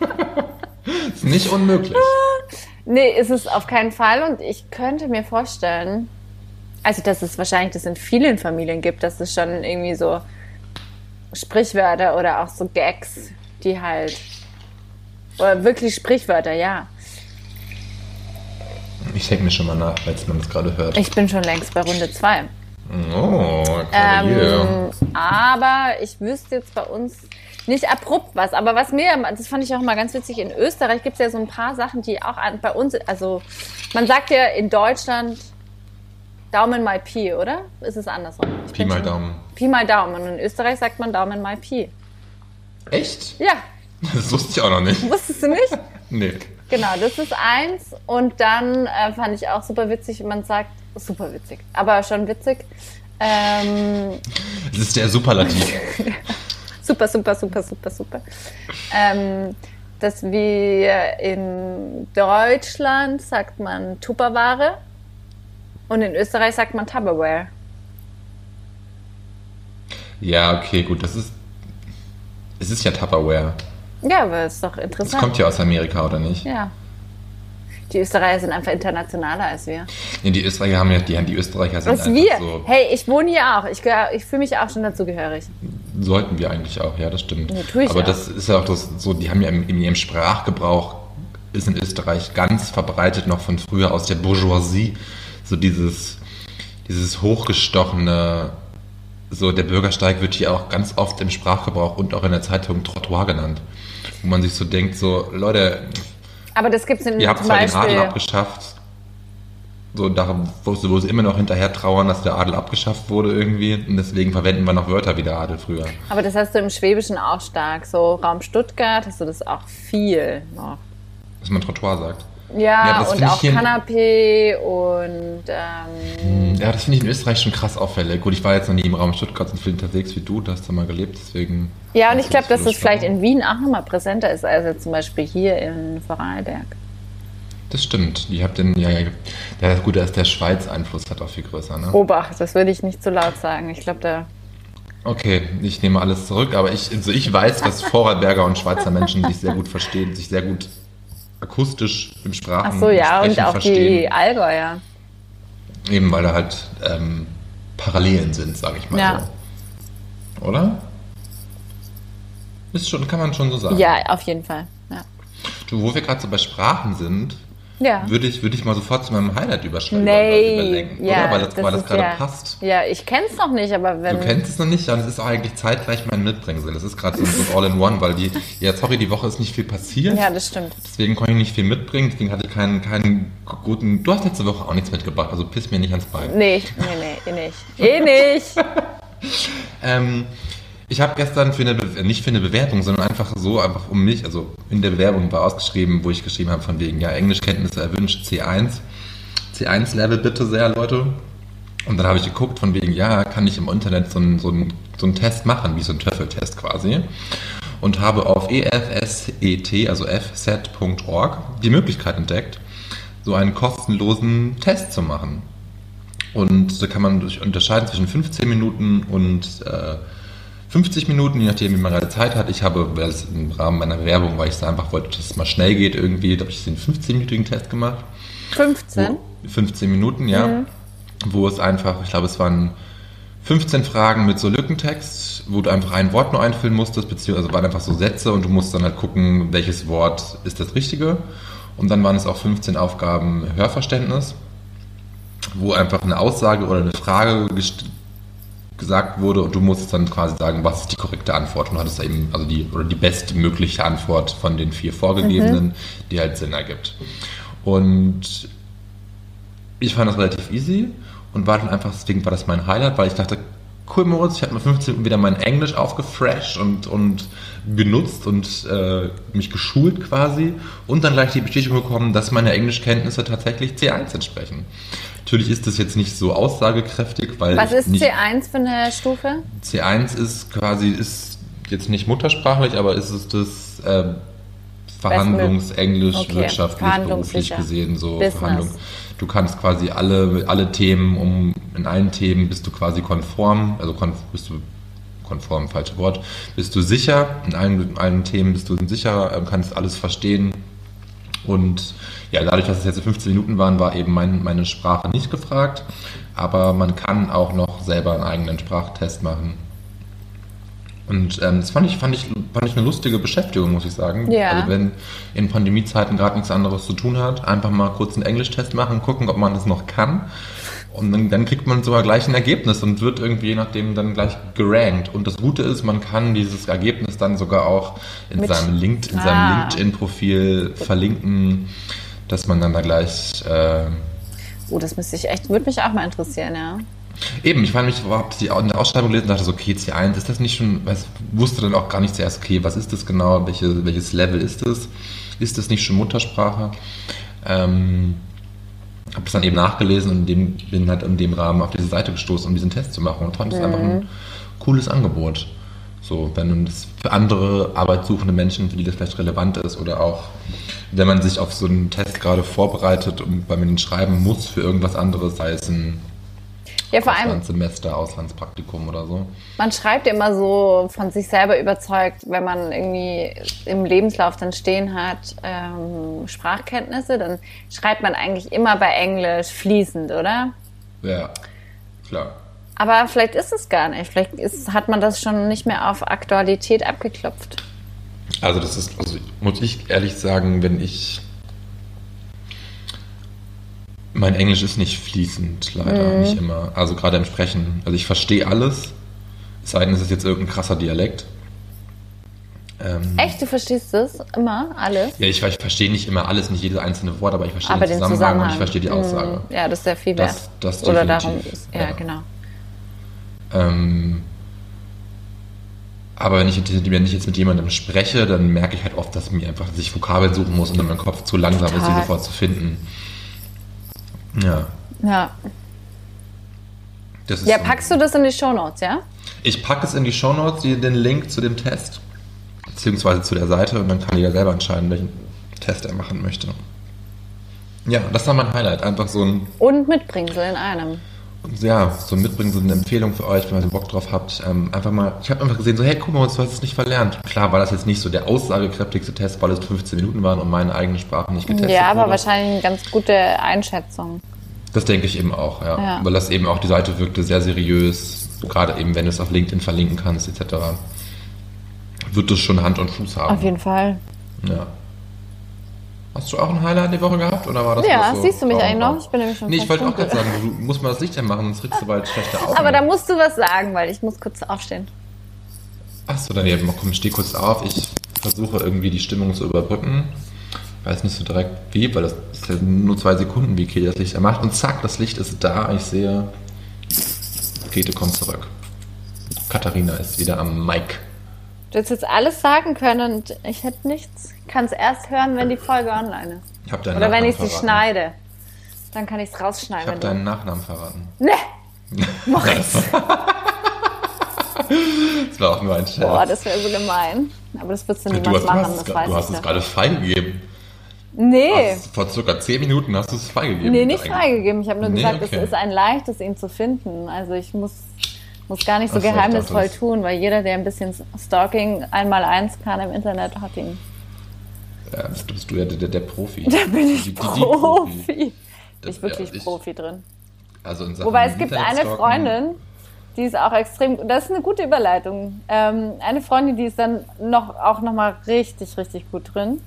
Ist nicht unmöglich. Nee, ist es auf keinen Fall. Und ich könnte mir vorstellen, also dass es wahrscheinlich das in vielen Familien gibt, dass es schon irgendwie so Sprichwörter oder auch so Gags, die halt. Oder wirklich Sprichwörter, ja. Ich denke mir schon mal nach, als man das gerade hört. Ich bin schon längst bei Runde zwei. Oh, Kavalier. Ähm, aber ich wüsste jetzt bei uns nicht abrupt was. Aber was mir, das fand ich auch mal ganz witzig, in Österreich gibt es ja so ein paar Sachen, die auch bei uns, also man sagt ja in Deutschland Daumen mal Pi, oder? Ist es andersrum? Ich Pi mal Daumen. Pi mal Daumen. Und in Österreich sagt man Daumen mal Pi. Echt? Ja, Das wusste ich auch noch nicht. wusstest du nicht? Nee. Genau, das ist eins. Und dann äh, fand ich auch super witzig, man sagt, super witzig, aber schon witzig. Ähm, Das ist der Superlativ. super, super, super, super, super. Ähm, dass wir in Deutschland sagt man Tupperware und in Österreich sagt man Tupperware. Ja, okay, gut. Das ist. Es ist ja Tupperware. Ja, aber ist doch Das interessant. kommt ja aus Amerika, oder nicht? ja. Die Österreicher sind einfach internationaler als wir. Nee, die Österreicher haben ja, die, die Österreicher sind einfach wir? so. Hey, ich wohne hier auch. Ich, gehör- ich fühle mich auch schon dazugehörig. Sollten wir eigentlich auch, ja, das stimmt. Ja, tue ich Aber auch. das ist ja auch das, so, die haben ja im, in ihrem Sprachgebrauch, ist in Österreich ganz verbreitet noch von früher aus der Bourgeoisie, so dieses, dieses hochgestochene, so der Bürgersteig wird hier auch ganz oft im Sprachgebrauch und auch in der Zeitung Trottoir genannt. Wo man sich so denkt, so, Leute, Aber das gibt es in ihr habt zwar den Adel Beispiel. abgeschafft, so da, wo, sie- wo sie immer noch hinterher trauern, dass der Adel abgeschafft wurde irgendwie. Und deswegen verwenden wir noch Wörter wie der Adel früher. Aber das hast du im Schwäbischen auch stark. So Raum Stuttgart hast du das auch viel noch. Dass man Trottoir sagt. Ja, Ja, und auch Kanapé und ähm, Ja, das finde ich in Österreich schon krass auffällig. Gut, ich war jetzt noch nie im Raum Stuttgart so viel unterwegs wie du, du hast da mal gelebt, deswegen. ja, und ich glaube, dass das vielleicht in Wien auch nochmal präsenter ist, als jetzt zum Beispiel hier in Vorarlberg. Das stimmt. Ich habe den, ja, ja, ja, gut, da ist der Schweiz-Einfluss halt auch viel größer, ne? Obacht, das würde ich nicht zu laut sagen. Ich glaube, da. Okay, ich nehme alles zurück, aber ich, also ich weiß, dass Vorarlberger und Schweizer Menschen sich sehr gut verstehen, sich sehr gut akustisch im Sprachen Ach so, ja, und auch verstehen. die Allgäuer. Eben, weil da halt ähm, Parallelen sind, sage ich mal Ja. so. Oder? Ist schon, kann man schon so sagen. Ja, auf jeden Fall. Ja. Du, wo wir gerade so bei Sprachen sind, Ja. würde ich, würde ich mal sofort zu meinem Highlight überschreiben. Nee, überlenken, ja, oder? Weil das, weil das gerade ja, passt. Ja, ich kenne es noch nicht, aber wenn. Du kennst es noch nicht, das ist auch eigentlich zeitgleich mein Mitbringsel. Das ist gerade so, so ein All-in-One, weil die, ja, sorry, die Woche ist nicht viel passiert. Ja, das stimmt. Deswegen konnte ich nicht viel mitbringen, deswegen hatte ich keinen, keinen guten. Du hast letzte Woche auch nichts mitgebracht, also piss mir nicht ans Bein. Nee, nee, nee, eh nicht. Eh nicht. Ähm, ich habe gestern für eine, Be nicht für eine Bewertung, sondern einfach so, einfach um mich, also in der Bewerbung war ausgeschrieben, wo ich geschrieben habe, von wegen, ja, Englischkenntnisse erwünscht, C1. C1-Level bitte sehr, Leute. Und dann habe ich geguckt, von wegen, ja, kann ich im Internet so einen, so einen, so einen Test machen, wie so ein Töffeltest quasi. Und habe auf EFSET, also fset.org, die Möglichkeit entdeckt, so einen kostenlosen Test zu machen. Und da kann man unterscheiden zwischen 15 Minuten und äh, 50 Minuten, je nachdem, wie man gerade Zeit hat. Ich habe, im Rahmen meiner Bewerbung, weil ich es einfach wollte, dass es mal schnell geht irgendwie, da habe ich den 15-minütigen Test gemacht. 15. Wo, 15 Minuten, ja. Wo es einfach, ich glaube, es waren 15 Fragen mit so Lückentext, wo du einfach ein Wort nur einfüllen musstest, beziehungsweise waren einfach so Sätze und du musst dann halt gucken, welches Wort ist das Richtige. Und dann waren es auch 15 Aufgaben Hörverständnis, wo einfach eine Aussage oder eine Frage gest- gesagt wurde und du musstest dann quasi sagen, was ist die korrekte Antwort. Und du hattest da eben, also die, oder die bestmögliche Antwort von den vier vorgegebenen, die halt Sinn ergibt. Und ich fand das relativ easy und war dann einfach, deswegen war das mein Highlight, weil ich dachte, cool Moritz, ich habe mal 15 Minuten wieder mein Englisch aufgefresht und, und genutzt und äh, mich geschult quasi und dann gleich die Bestätigung bekommen, dass meine Englischkenntnisse tatsächlich C1 entsprechen. Natürlich ist das jetzt nicht so aussagekräftig, weil Was ist nicht, C1 für eine Stufe? C1 ist quasi, ist jetzt nicht muttersprachlich, aber ist es das äh, Verhandlungsenglisch, Okay, wirtschaftlich, beruflich gesehen, so Business. Verhandlung. Du kannst quasi alle, alle Themen, um in allen Themen bist du quasi konform, also konf, bist du konform, falsches Wort, bist du sicher, in allen, in allen Themen bist du sicher, ähm, kannst alles verstehen. Und ja, dadurch, dass es jetzt 15 Minuten waren, war eben mein, meine Sprache nicht gefragt. Aber man kann auch noch selber einen eigenen Sprachtest machen. Und ähm, das fand ich, fand, ich, fand ich eine lustige Beschäftigung, muss ich sagen. Ja. Also wenn in Pandemiezeiten gerade nichts anderes zu tun hat, einfach mal kurz einen Englischtest machen, gucken, ob man das noch kann. Und dann, dann kriegt man sogar gleich ein Ergebnis und wird irgendwie je nachdem dann gleich gerankt. Und das Gute ist, man kann dieses Ergebnis dann sogar auch in Mit- seinem, Link, in Ah. seinem LinkedIn-Profil verlinken, dass man dann da gleich... Äh, Oh, das müsste ich echt, würde mich auch mal interessieren, ja. Eben, ich fand mich, habe die in der Ausschreibung gelesen und dachte so, okay, C1, ist das nicht schon, weiß, wusste dann auch gar nicht zuerst, okay, was ist das genau, welche, welches Level ist das? Ist das nicht schon Muttersprache? Ähm, habe das dann eben nachgelesen und dem, bin halt in dem Rahmen auf diese Seite gestoßen, um diesen Test zu machen und fand es einfach ein cooles Angebot. So, wenn das für andere arbeitssuchende Menschen, für die das vielleicht relevant ist oder auch wenn man sich auf so einen Test gerade vorbereitet und weil man ihn schreiben muss für irgendwas anderes, sei es ein Ja, vor allem, Auslandssemester, Auslandspraktikum oder so. man schreibt immer so von sich selber überzeugt, wenn man irgendwie im Lebenslauf dann stehen hat, ähm, Sprachkenntnisse, dann schreibt man eigentlich immer bei Englisch fließend, oder? Ja, klar. Aber vielleicht ist es gar nicht. Vielleicht ist, hat man das schon nicht mehr auf Aktualität abgeklopft. Also das ist, also muss ich ehrlich sagen, wenn ich mein Englisch ist nicht fließend, leider, nicht immer. Also gerade im Sprechen. Also ich verstehe alles, es sei denn, es ist jetzt irgendein krasser Dialekt. Ähm, Echt, du verstehst das immer, alles? Ja, ich, ich verstehe nicht immer alles, nicht jedes einzelne Wort, aber ich verstehe Aber den den Zusammenhang, Zusammenhang. und ich verstehe die Aussage. Mm, Ja, das ist sehr viel wert. Das- das Oder darum ist, ja, ja. genau. Aber wenn ich, wenn ich jetzt mit jemandem spreche, dann merke ich halt oft, dass mir einfach, dass ich Vokabeln suchen muss und dann mein Kopf zu langsam ist, die Total. sofort zu finden. Ja. Ja, ja packst du das in die Shownotes, ja? Ich packe es in die Shownotes, die- den Link zu dem Test, beziehungsweise zu der Seite und dann kann jeder selber entscheiden, welchen Test er machen möchte. Ja, das war mein Highlight. Einfach so ein, Und Mitbringsel in einem. Ja, so Mitbringen, so eine Empfehlung für euch, wenn ihr Bock drauf habt. Ähm, einfach mal, ich habe einfach gesehen, so, hey, guck mal, du hast es nicht verlernt. Klar war das jetzt nicht so der aussagekräftigste Test, weil es 15 Minuten waren und meine eigene Sprache nicht getestet Ja, aber wurde. wahrscheinlich eine ganz gute Einschätzung. Das denke ich eben auch, ja. Ja. Weil das eben auch, die Seite wirkte sehr seriös, gerade eben, wenn du es auf LinkedIn verlinken kannst, etc. Wird das schon Hand und Fuß haben. Auf jeden Fall. Ja. Hast du auch ein Highlight die Woche gehabt oder war das Ja, so siehst du mich eigentlich noch? Ich bin nämlich schon Nee, ich wollte auch gerade sagen, du musst mal das Licht anmachen, sonst kriegst du bald schlechte Augen. Aber da musst du was sagen, weil ich muss kurz aufstehen. Achso, dann eben, komm, steh kurz auf. Ich versuche irgendwie die Stimmung zu überbrücken. Weiß nicht so direkt wie, weil das ist ja nur zwei Sekunden, wie Käthe das Licht ermacht. Und zack, das Licht ist da. Ich sehe, Käthe kommt zurück. Katharina ist wieder am Mic. Du hättest jetzt alles sagen können und ich hätte nichts. Ich kann es erst hören, wenn die Folge online ist. Ich habe deinen Oder wenn Nachnamen ich sie verraten. schneide. Dann kann ich es Ich rausschneiden. habe wenn du- deinen Nachnamen verraten. Ne! Moritz! Das war auch nur ein Scherz. Boah, das wäre so gemein. Aber das würdest du niemals hast, machen, du hast, das weiß du hast ich es gerade freigegeben. Nee, Also vor circa 10 Minuten hast du es freigegeben. nee, nicht Eigentlich. freigegeben. Ich habe nur Nee, gesagt, okay. es ist ein leichtes, ihn zu finden. Also ich muss, muss gar nicht so ich geheimnisvoll das- tun, weil jeder, der ein bisschen Stalking einmal eins kann im Internet, hat ihn. Ja, bist, bist du ja der, der, Profi. Da bin ich Die- die- die Profi. Das- Ich wirklich ja, ich- Profi drin. Also in Sachen Wobei es gibt eine Freundin, die ist auch extrem, das ist eine gute Überleitung. Ähm, eine Freundin, die ist dann noch, auch nochmal richtig, richtig gut drin.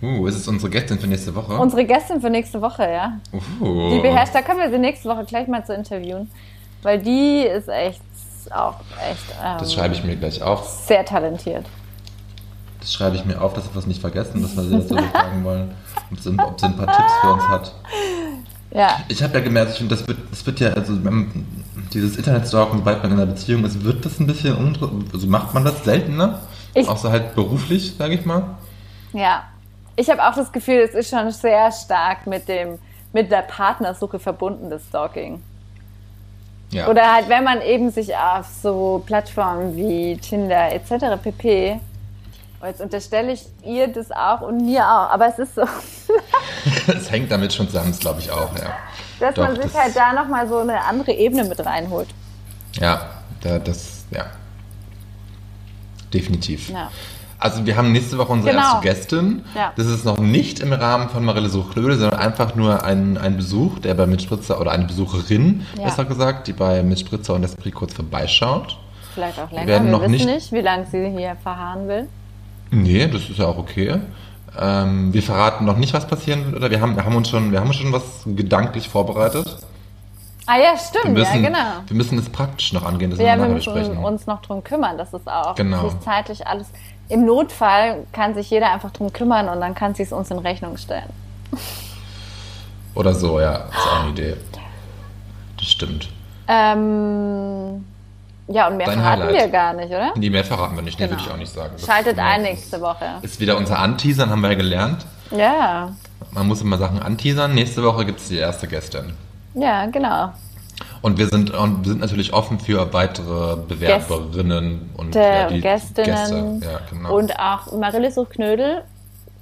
Uh, ist es unsere Gästin für nächste Woche? Unsere Gästin für nächste Woche, ja. uh. Die beherrscht, da können wir sie nächste Woche gleich mal zu interviewen. Weil die ist echt auch echt ähm, Das schreibe ich mir gleich auf. sehr talentiert. Das schreibe ich mir auf, dass wir das nicht vergessen, dass wir sie dazu fragen wollen. Ob sie, ob sie ein paar Tipps für uns hat. Ja, Ich habe ja gemerkt, ich finde, das wird, das wird ja, also dieses Internetstalken, sobald man in einer Beziehung ist, wird das ein bisschen also macht man das seltener? Ich- Außer halt beruflich, sage ich mal. ja. Ich habe auch das Gefühl, es ist schon sehr stark mit dem mit der Partnersuche verbunden, das Stalking. Ja. Oder halt, wenn man eben sich auf so Plattformen wie Tinder etc. pp. Jetzt unterstelle ich ihr das auch und mir auch, aber es ist so, Es hängt damit schon zusammen, glaube ich auch, ja. dass Doch, man sich das- halt da nochmal so eine andere Ebene mit reinholt. Ja, da, das, ja. Definitiv. Ja. Also wir haben nächste Woche unsere Genau. erste Gästin. Ja. Das ist noch nicht im Rahmen von Marille Suchlöde, sondern einfach nur ein, ein Besuch, der bei Mitspritzer oder eine Besucherin, Ja. besser gesagt, die bei Mitspritzer und Esprit kurz vorbeischaut. Vielleicht auch länger. werden Wir noch wissen nicht- nicht, wie lange sie hier verharren will. Nee, das ist ja auch okay. Ähm, wir verraten noch nicht, was passieren wird, oder wir haben, wir haben uns schon, wir haben schon was gedanklich vorbereitet. Ah ja, stimmt, müssen, ja genau. wir müssen es praktisch noch angehen, das Ja, müssen wir wir müssen besprechen. uns noch drum kümmern, dass es auch Genau. sich zeitlich alles. Im Notfall kann sich jeder einfach drum kümmern und dann kann sie es uns in Rechnung stellen. Oder so, ja, ist auch eine Idee. Das stimmt. Ähm, ja, und mehr Dein verraten Highlight. wir gar nicht, oder? Nee, mehr verraten wir nicht, nee, Genau. würde ich auch nicht sagen. Das Schaltet ein nächste Woche. Ist wieder unser Anteasern, haben wir ja gelernt. Ja, Man muss immer Sachen anteasern. Nächste Woche gibt es die erste Gästin. ja, genau. Und wir sind, und wir sind natürlich offen für weitere Bewerberinnen und Der ja, Gästinnen Gäste. Ja, genau. und auch Marille sucht Knödel.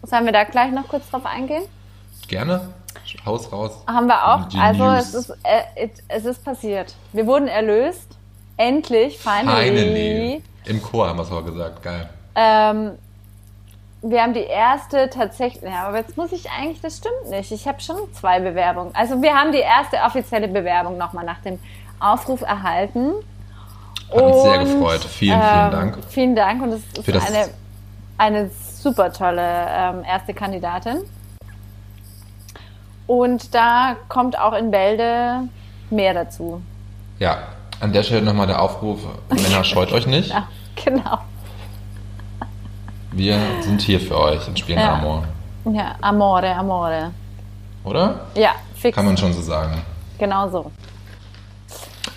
Sollen wir da gleich noch kurz drauf eingehen? Gerne. Haus raus. Haben wir auch. Die also News. es ist, äh, it, es ist passiert. Wir wurden erlöst. Endlich, finally. Finally. Im Chor haben wir es aber gesagt. Geil. Ähm, wir haben die erste tatsächlich, ja, aber jetzt muss ich eigentlich, das stimmt nicht. Ich habe schon zwei Bewerbungen. Also wir haben die erste offizielle Bewerbung nochmal nach dem Aufruf erhalten. Hat uns sehr gefreut. Vielen, vielen ähm, Dank. Vielen Dank und es ist Für das- eine, eine super tolle ähm, erste Kandidatin. Und da kommt auch in Bälde mehr dazu. Ja, an der Stelle nochmal der Aufruf, Männer, scheut euch nicht. Ja, genau. Wir sind hier für euch und spielen Ja. Amor. Ja, Amore, Amore. Oder? Ja, fix. Kann man schon so sagen. Genau so.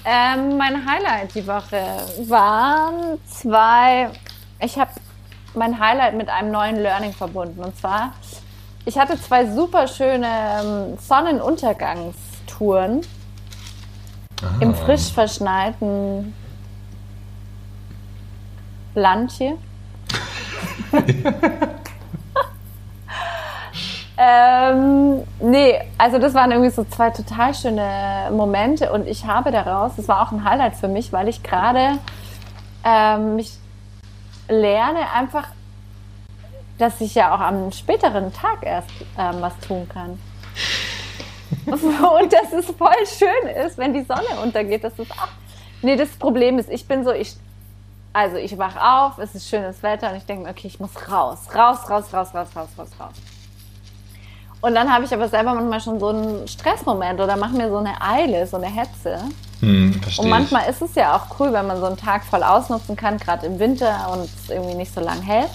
Ähm, mein Highlight die Woche waren zwei. Ich habe mein Highlight mit einem neuen Learning verbunden. Und zwar, ich hatte zwei super schöne ähm, Sonnenuntergangstouren im frisch verschneiten Land hier. Ähm, nee, also das waren irgendwie so zwei total schöne Momente und ich habe daraus, das war auch ein Highlight für mich, weil ich gerade ähm, mich lerne einfach, dass ich ja auch am späteren Tag erst ähm, was tun kann. und dass es voll schön ist, wenn die Sonne untergeht. Das ist auch. Nee, das Problem ist, ich bin so, ich, also ich wach auf, es ist schönes Wetter und ich denke mir, okay, ich muss raus, raus, raus, raus, raus, raus, raus, raus. Und dann habe ich aber selber manchmal schon so einen Stressmoment oder mache mir so eine Eile, so eine Hetze. Hm, Und manchmal ist es ja auch cool, wenn man so einen Tag voll ausnutzen kann, gerade im Winter und es irgendwie nicht so lang hält.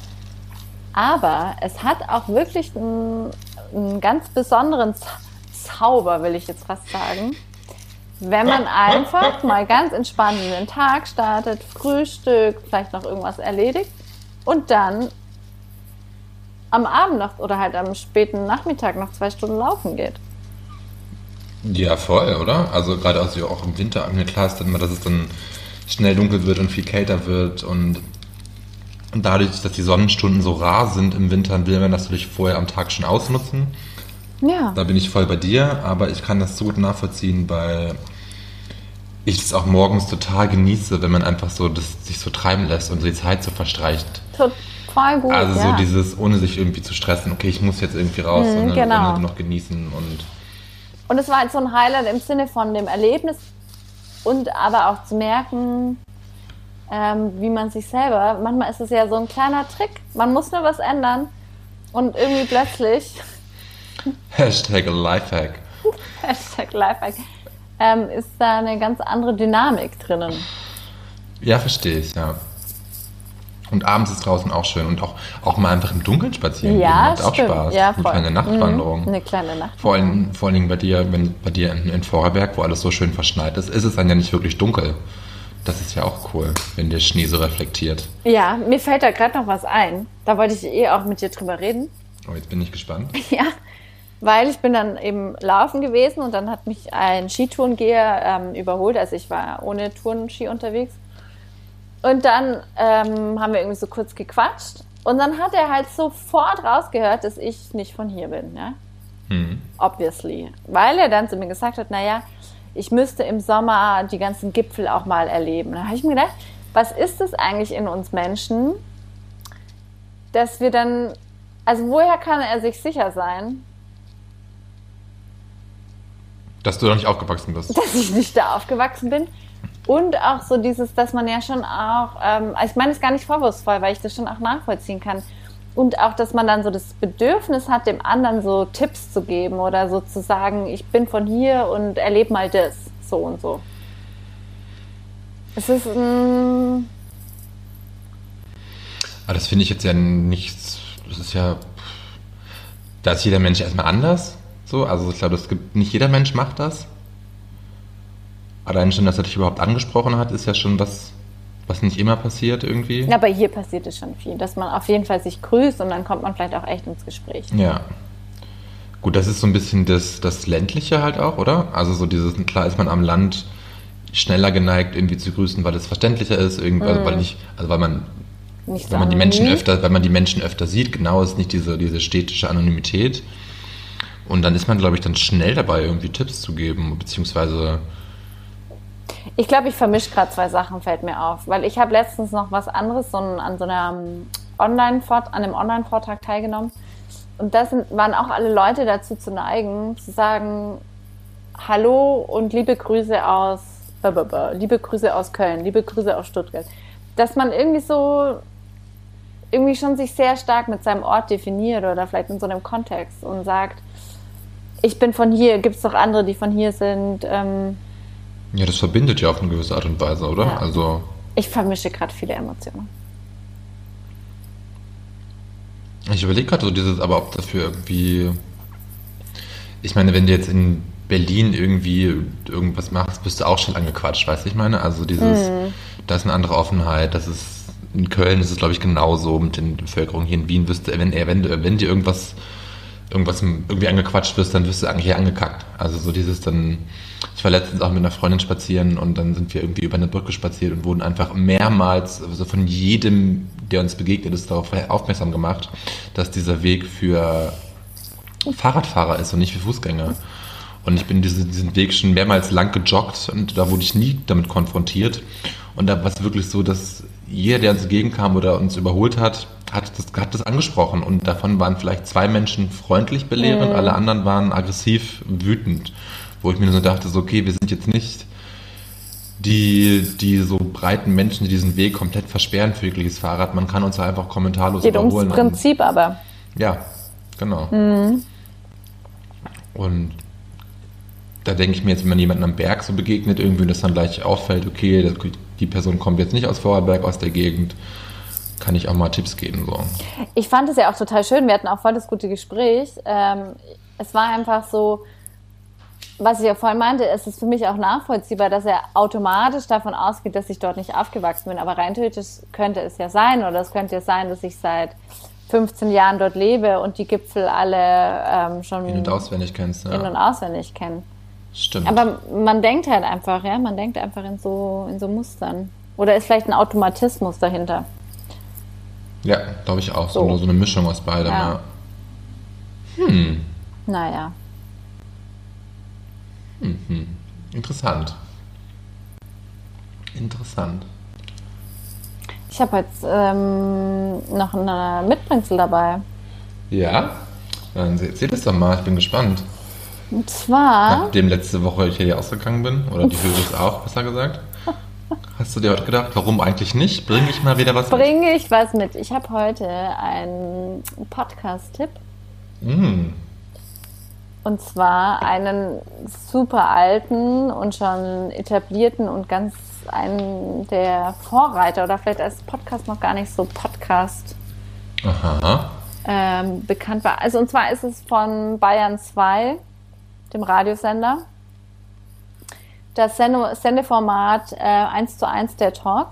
Aber es hat auch wirklich einen, einen ganz besonderen Zauber, will ich jetzt fast sagen. Wenn man einfach mal ganz entspannt in den Tag startet, Frühstück, vielleicht noch irgendwas erledigt und dann am Abend noch oder halt am späten Nachmittag noch zwei Stunden laufen geht. Ja, voll, oder? Also gerade also auch im Winter, immer, dass es dann schnell dunkel wird und viel kälter wird und dadurch, dass die Sonnenstunden so rar sind im Winter, will man das natürlich vorher am Tag schon ausnutzen. Ja. Da bin ich voll bei dir, aber ich kann das so gut nachvollziehen, weil ich es auch morgens total genieße, wenn man einfach so das sich so treiben lässt und die Zeit so verstreicht. Total gut. Also ja. so dieses, ohne sich irgendwie zu stressen, okay, ich muss jetzt irgendwie raus, Mhm, sondern, genau. sondern noch genießen und Und es war halt so ein Highlight im Sinne von dem Erlebnis und aber auch zu merken, ähm, wie man sich selber, manchmal ist es ja so ein kleiner Trick, man muss nur was ändern und irgendwie plötzlich, Hashtag Lifehack. Hashtag Lifehack, ähm, ist da eine ganz andere Dynamik drinnen. Ja, verstehe ich, ja. Und abends ist draußen auch schön und auch, auch mal einfach im Dunkeln spazieren gehen. Ja, Macht auch stimmt. Spaß. Ja, Eine voll. kleine Nachtwanderung. Mhm, eine kleine Nacht. Vor allen, vor allen Dingen bei dir, wenn bei dir in, in Vorarlberg, wo alles so schön verschneit ist, ist es dann ja nicht wirklich dunkel. Das ist ja auch cool, wenn der Schnee so reflektiert. Ja, mir fällt da gerade noch was ein. Da wollte ich eh auch mit dir drüber reden. Oh, jetzt bin ich gespannt. Ja, weil ich bin dann eben laufen gewesen und dann hat mich ein Skitourengeher ähm, überholt. Also ich war ohne Tourenski unterwegs. Und dann ähm, haben wir irgendwie so kurz gequatscht. Und dann hat er halt sofort rausgehört, dass ich nicht von hier bin. Ja? Hm. Obviously. Weil er dann zu mir gesagt hat, naja, ich müsste im Sommer die ganzen Gipfel auch mal erleben. Da habe ich mir gedacht, was ist es eigentlich in uns Menschen, dass wir dann, also woher kann er sich sicher sein, Dass du noch nicht aufgewachsen bist. dass ich nicht da aufgewachsen bin? Und auch so dieses, dass man ja schon auch, ähm, also ich meine es gar nicht vorwurfsvoll, weil ich das schon auch nachvollziehen kann. Und auch, dass man dann so das Bedürfnis hat, dem anderen so Tipps zu geben oder so zu sagen, ich bin von hier und erlebe mal das, so und so. Es ist ein, Aber das finde ich jetzt ja nichts. Das ist ja. Da ist jeder Mensch erstmal anders. So, also ich glaube, es gibt nicht jeder Mensch macht das. Allein schon, dass er dich überhaupt angesprochen hat, ist ja schon was, was nicht immer passiert irgendwie. aber hier passiert es schon viel, dass man auf jeden Fall sich grüßt und dann kommt man vielleicht auch echt ins Gespräch. Ja. Gut, das ist so ein bisschen das, das Ländliche halt auch, oder? Also so dieses, klar ist man am Land schneller geneigt, irgendwie zu grüßen, weil es verständlicher ist, irgendwie, also weil nicht, also weil man, Nicht wenn man die Menschen öfter, weil man die Menschen öfter sieht, genau ist nicht diese, diese städtische Anonymität. Und dann ist man, glaube ich, dann schnell dabei, irgendwie Tipps zu geben, beziehungsweise Ich glaube, ich vermische gerade zwei Sachen, fällt mir auf. Weil ich habe letztens noch was anderes so ein, an so einem Online an einem Online-Vortrag teilgenommen. Und da waren auch alle Leute dazu zu neigen, zu sagen, Hallo und liebe Grüße aus, liebe Grüße aus Köln, liebe Grüße aus Stuttgart. Dass man irgendwie so, irgendwie schon sich sehr stark mit seinem Ort definiert oder vielleicht in so einem Kontext und sagt, ich bin von hier, gibt es doch andere, die von hier sind. Ähm, ja, das verbindet ja auf eine gewisse Art und Weise, oder? Ja. Also Ich vermische gerade viele Emotionen. Ich überlege gerade so dieses, aber ob dafür irgendwie. Ich meine, wenn du jetzt in Berlin irgendwie irgendwas machst, bist du auch schon angequatscht, weißt du, ich meine? Also dieses, da ist eine andere Offenheit, das ist. In Köln ist es, glaube ich, genauso mit den Bevölkerung. Hier in Wien wirst du, wenn, wenn, du, wenn dir irgendwas, irgendwas irgendwie angequatscht wirst, dann wirst du eigentlich angekackt. Also so dieses dann, ich war letztens auch mit einer Freundin spazieren und dann sind wir irgendwie über eine Brücke spaziert und wurden einfach mehrmals, also von jedem, der uns begegnet ist, darauf aufmerksam gemacht, dass dieser Weg für Fahrradfahrer ist und nicht für Fußgänger. Und ich bin diesen, diesen Weg schon mehrmals lang gejoggt und da wurde ich nie damit konfrontiert. Und da war es wirklich so, dass jeder, der uns entgegenkam oder uns überholt hat, hat das, hat das angesprochen. Und davon waren vielleicht zwei Menschen freundlich belehrend, alle anderen waren aggressiv wütend. Wo ich mir nur so dachte, so, okay, wir sind jetzt nicht die, die so breiten Menschen, die diesen Weg komplett versperren für jegliches Fahrrad. Man kann uns da einfach kommentarlos Geht ums überholen. und- Prinzip aber. ja, genau. Und da denke ich mir jetzt, wenn man jemanden am Berg so begegnet, irgendwie das dann gleich auffällt, okay, die Person kommt jetzt nicht aus Vorarlberg, aus der Gegend, kann ich auch mal Tipps geben. So. Ich fand es ja auch total schön. Wir hatten auch voll das gute Gespräch. Ähm, es war einfach so, was ich ja vorhin meinte, es ist für mich auch nachvollziehbar, dass er automatisch davon ausgeht, dass ich dort nicht aufgewachsen bin. Aber rein theoretisch könnte es ja sein, oder es könnte ja sein, dass ich seit 15 Jahren dort lebe und die Gipfel alle ähm, schon In- und auswendig kennst. in- Ja. und auswendig kenne. Stimmt. Aber man denkt halt einfach, ja, man denkt einfach in so, in so Mustern. Oder ist vielleicht ein Automatismus dahinter. ja, glaube ich auch. So. So. So eine Mischung aus beidem. Ja. Ja. Hm, Naja. interessant. Interessant. Ich habe jetzt ähm, noch eine Mitbringsel dabei. Ja? Dann erzähl das doch mal, ich bin gespannt. Und zwar, Nachdem letzte Woche ich hier ausgegangen bin, oder die Höris auch, besser gesagt. Hast du dir heute gedacht, warum eigentlich nicht? Bringe ich mal wieder was mit? bringe ich was mit. Ich habe heute einen Podcast-Tipp. Mm, Und zwar einen super alten und schon etablierten und ganz einen der Vorreiter oder vielleicht als Podcast noch gar nicht so Podcast aha. ähm, bekannt war. Also und zwar ist es von Bayern 2, dem Radiosender. Das Sende Sendeformat äh, 1 zu 1 der Talk.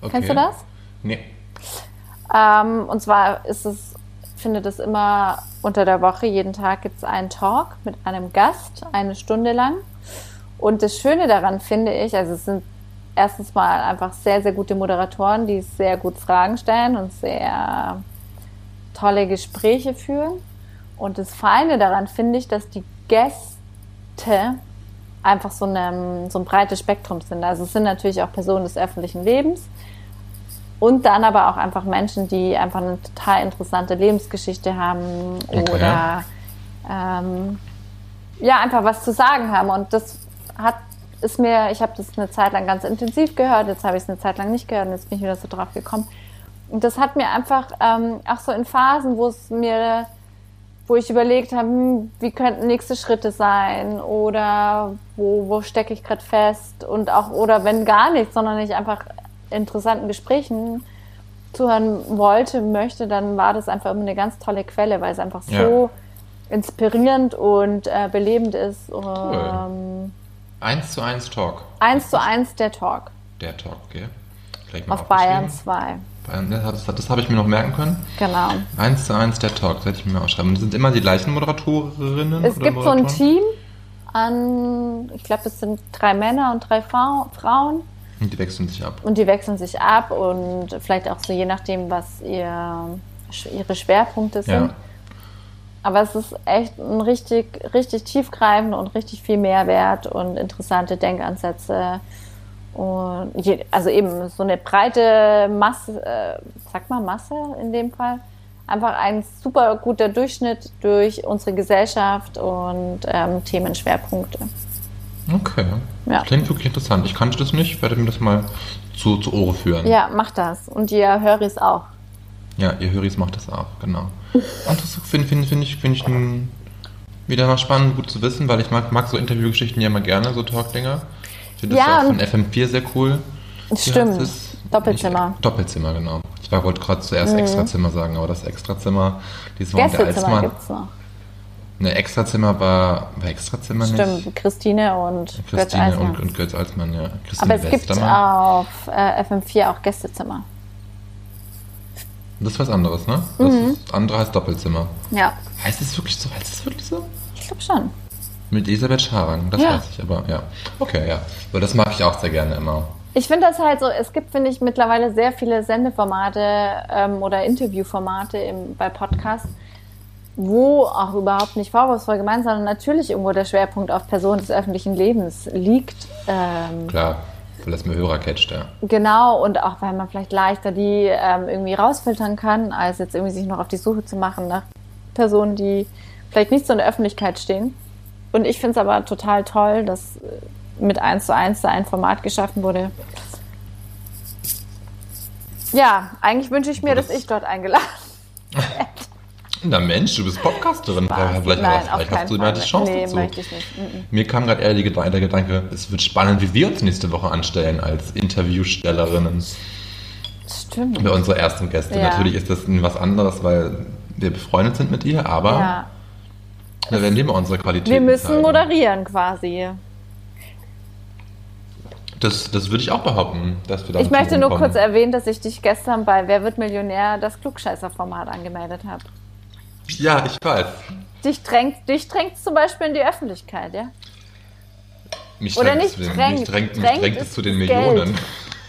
Okay. Kennst du das? Nee. Ähm, und zwar ist es, findet es immer unter der Woche, jeden Tag gibt es einen Talk mit einem Gast, eine Stunde lang. Und das Schöne daran finde ich, also es sind erstens mal einfach sehr, sehr gute Moderatoren, die sehr gut Fragen stellen und sehr tolle Gespräche führen. Und das Feine daran finde ich, dass die Gäste einfach so, eine, so ein breites Spektrum sind. Also es sind natürlich auch Personen des öffentlichen Lebens, und dann aber auch einfach Menschen, die einfach eine total interessante Lebensgeschichte haben Okay. oder ähm, ja, einfach was zu sagen haben. Und das hat ist mir, ich habe das eine Zeit lang ganz intensiv gehört, jetzt habe ich es eine Zeit lang nicht gehört und jetzt bin ich wieder so drauf gekommen. Und das hat mir einfach ähm, auch so in Phasen, wo es mir, wo ich überlegt habe, hm, wie könnten nächste Schritte sein oder wo, wo stecke ich gerade fest und auch, oder wenn gar nichts, sondern ich einfach interessanten Gesprächen zuhören wollte, möchte, dann war das einfach immer eine ganz tolle Quelle, weil es einfach so Ja. inspirierend und äh, belebend ist. Ähm, Eins zu eins Talk. eins zu eins der Talk Der Talk, okay. Gleich mal auf Bayern aufgeschrieben. 2. Bayern, das, das, das habe ich mir noch merken können. Genau. Eins zu eins der Talk, das hätte ich mir aufschreiben. Und Sind immer die gleichen Moderatorinnen? Es gibt so ein? Team an, ich glaube, es sind drei Männer und drei Frau, Frauen Und die wechseln sich ab. und die wechseln sich ab und vielleicht auch so je nachdem, was ihr, ihre Schwerpunkte sind. Ja. Aber es ist echt ein richtig, richtig tiefgreifend und richtig viel Mehrwert und interessante Denkansätze. Und je, also eben so eine breite Masse, äh, sag mal Masse in dem Fall. Einfach ein super guter Durchschnitt durch unsere Gesellschaft und ähm, Themenschwerpunkte. Okay. Ja. Klingt wirklich interessant. Ich kannte das nicht, werde mir das mal zu, zu Ohren führen. Ja, macht das. Und ihr Höris auch. Ja, ihr Höris macht das auch, genau. Und das finde find, find ich, find ich ein, wieder mal spannend, gut zu wissen, weil ich mag, mag so Interviewgeschichten ja immer gerne, so Talkdinger. Ich finde das Ja, auch von FM4 sehr cool. Stimmt. Doppelzimmer. Nicht, Doppelzimmer, genau. Ich war wollte gerade zuerst Extrazimmer sagen, aber das Extrazimmer, dieses der Gästezimmer Alsmann. gibt's noch. Ne, Extrazimmer war, war Extrazimmer nicht? Stimmt, Christine und Götz Christine Eismann. und, und Götz Alsmann, ja. Christine Aber es gibt Westermann. auf äh, FM4 auch Gästezimmer. Das ist was anderes, ne? Das Mhm. ist, andere heißt Doppelzimmer. Ja, Heißt es wirklich so? Heißt es wirklich so? ich glaube schon. Mit Elisabeth Scharang, das Ja. weiß ich, aber ja. Okay, ja. Aber das mag ich auch sehr gerne immer. Ich finde das halt so, es gibt, finde ich, mittlerweile sehr viele Sendeformate ähm, oder Interviewformate im, bei Podcasts, wo auch überhaupt nicht vorwurfsvoll gemeint, sondern natürlich irgendwo der Schwerpunkt auf Personen des öffentlichen Lebens liegt. Ähm, Klar, weil das mir Hörer catcht, ja. Genau, und auch weil man vielleicht leichter die ähm, irgendwie rausfiltern kann, als jetzt irgendwie sich noch auf die Suche zu machen nach Personen, die vielleicht nicht so in der Öffentlichkeit stehen. Und ich finde es aber total toll, dass äh, mit 1 zu 1 da ein Format geschaffen wurde. Ja, eigentlich wünsche ich mir, dass ich dort eingeladen Na Mensch, du bist Podcasterin. war. Vielleicht, Nein, vielleicht hast du immer Fall. die Chance nee, dazu. möchte ich nicht. Mir kam gerade eher der Gedanke, es wird spannend, wie wir uns nächste Woche anstellen als Interviewstellerinnen Stimmt. bei unserer ersten Gäste. Ja. Natürlich ist das was anderes, weil wir befreundet sind mit ihr, aber Ja. Da werden wir immer unsere Qualitäten Wir müssen zeigen. moderieren quasi. Das, das würde ich auch behaupten, dass wir da Ich möchte nur kurz erwähnen, dass ich dich gestern bei Wer wird Millionär das Klugscheißer-Format angemeldet habe. Ja, ich weiß. Dich drängt, dich drängt zum Beispiel in die Öffentlichkeit, ja? Mich Oder drängt nicht es zu den, drängt. mich drängt, mich Drängt drängt es zu den Geld.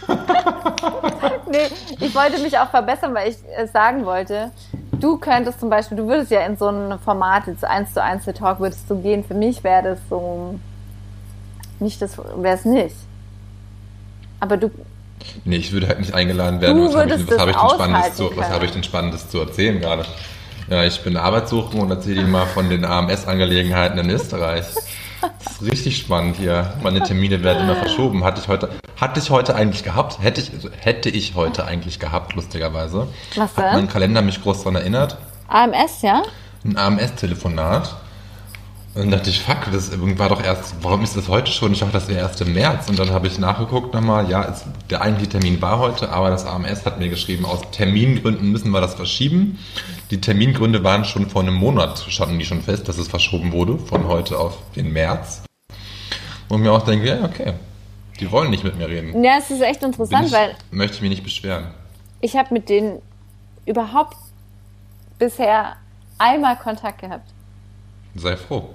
Nee, ich wollte mich auch verbessern, weil ich äh, sagen wollte, du könntest zum Beispiel, du würdest ja in so ein Format, jetzt eins zu eins Talk, würdest du gehen. Für mich wäre das so, nicht das, wäre es nicht. Aber du, Nee, ich würde halt nicht eingeladen werden. Du was habe ich, was habe ich, denn Spannendes zu, was habe ich denn Spannendes zu erzählen gerade? Ja, ich bin Arbeitssuchend und erzähle Ihnen mal von den AMS-Angelegenheiten in Österreich. Das ist richtig spannend hier. Meine Termine werden immer verschoben. Hatte ich heute, hatte ich heute eigentlich gehabt? Hätte ich, also hätte ich heute eigentlich gehabt, lustigerweise. Was Hat denn? mein Kalender mich groß daran erinnert. AMS, ja? Ein AMS-Telefonat. Und dachte ich, fuck, das war doch erst, warum ist das heute schon? Ich dachte, das wäre erst im März. Und dann habe ich nachgeguckt nochmal, ja, es, der eigentliche Termin war heute, aber das AMS hat mir geschrieben, aus Termingründen müssen wir das verschieben. Die Termingründe waren schon vor einem Monat, standen die schon fest, dass es verschoben wurde, von heute auf den März. Und mir auch denke, ja, okay, die wollen nicht mit mir reden. Ja, es ist echt interessant, ich, weil möchte ich mich nicht beschweren. ich habe mit denen überhaupt bisher einmal Kontakt gehabt. Sei froh.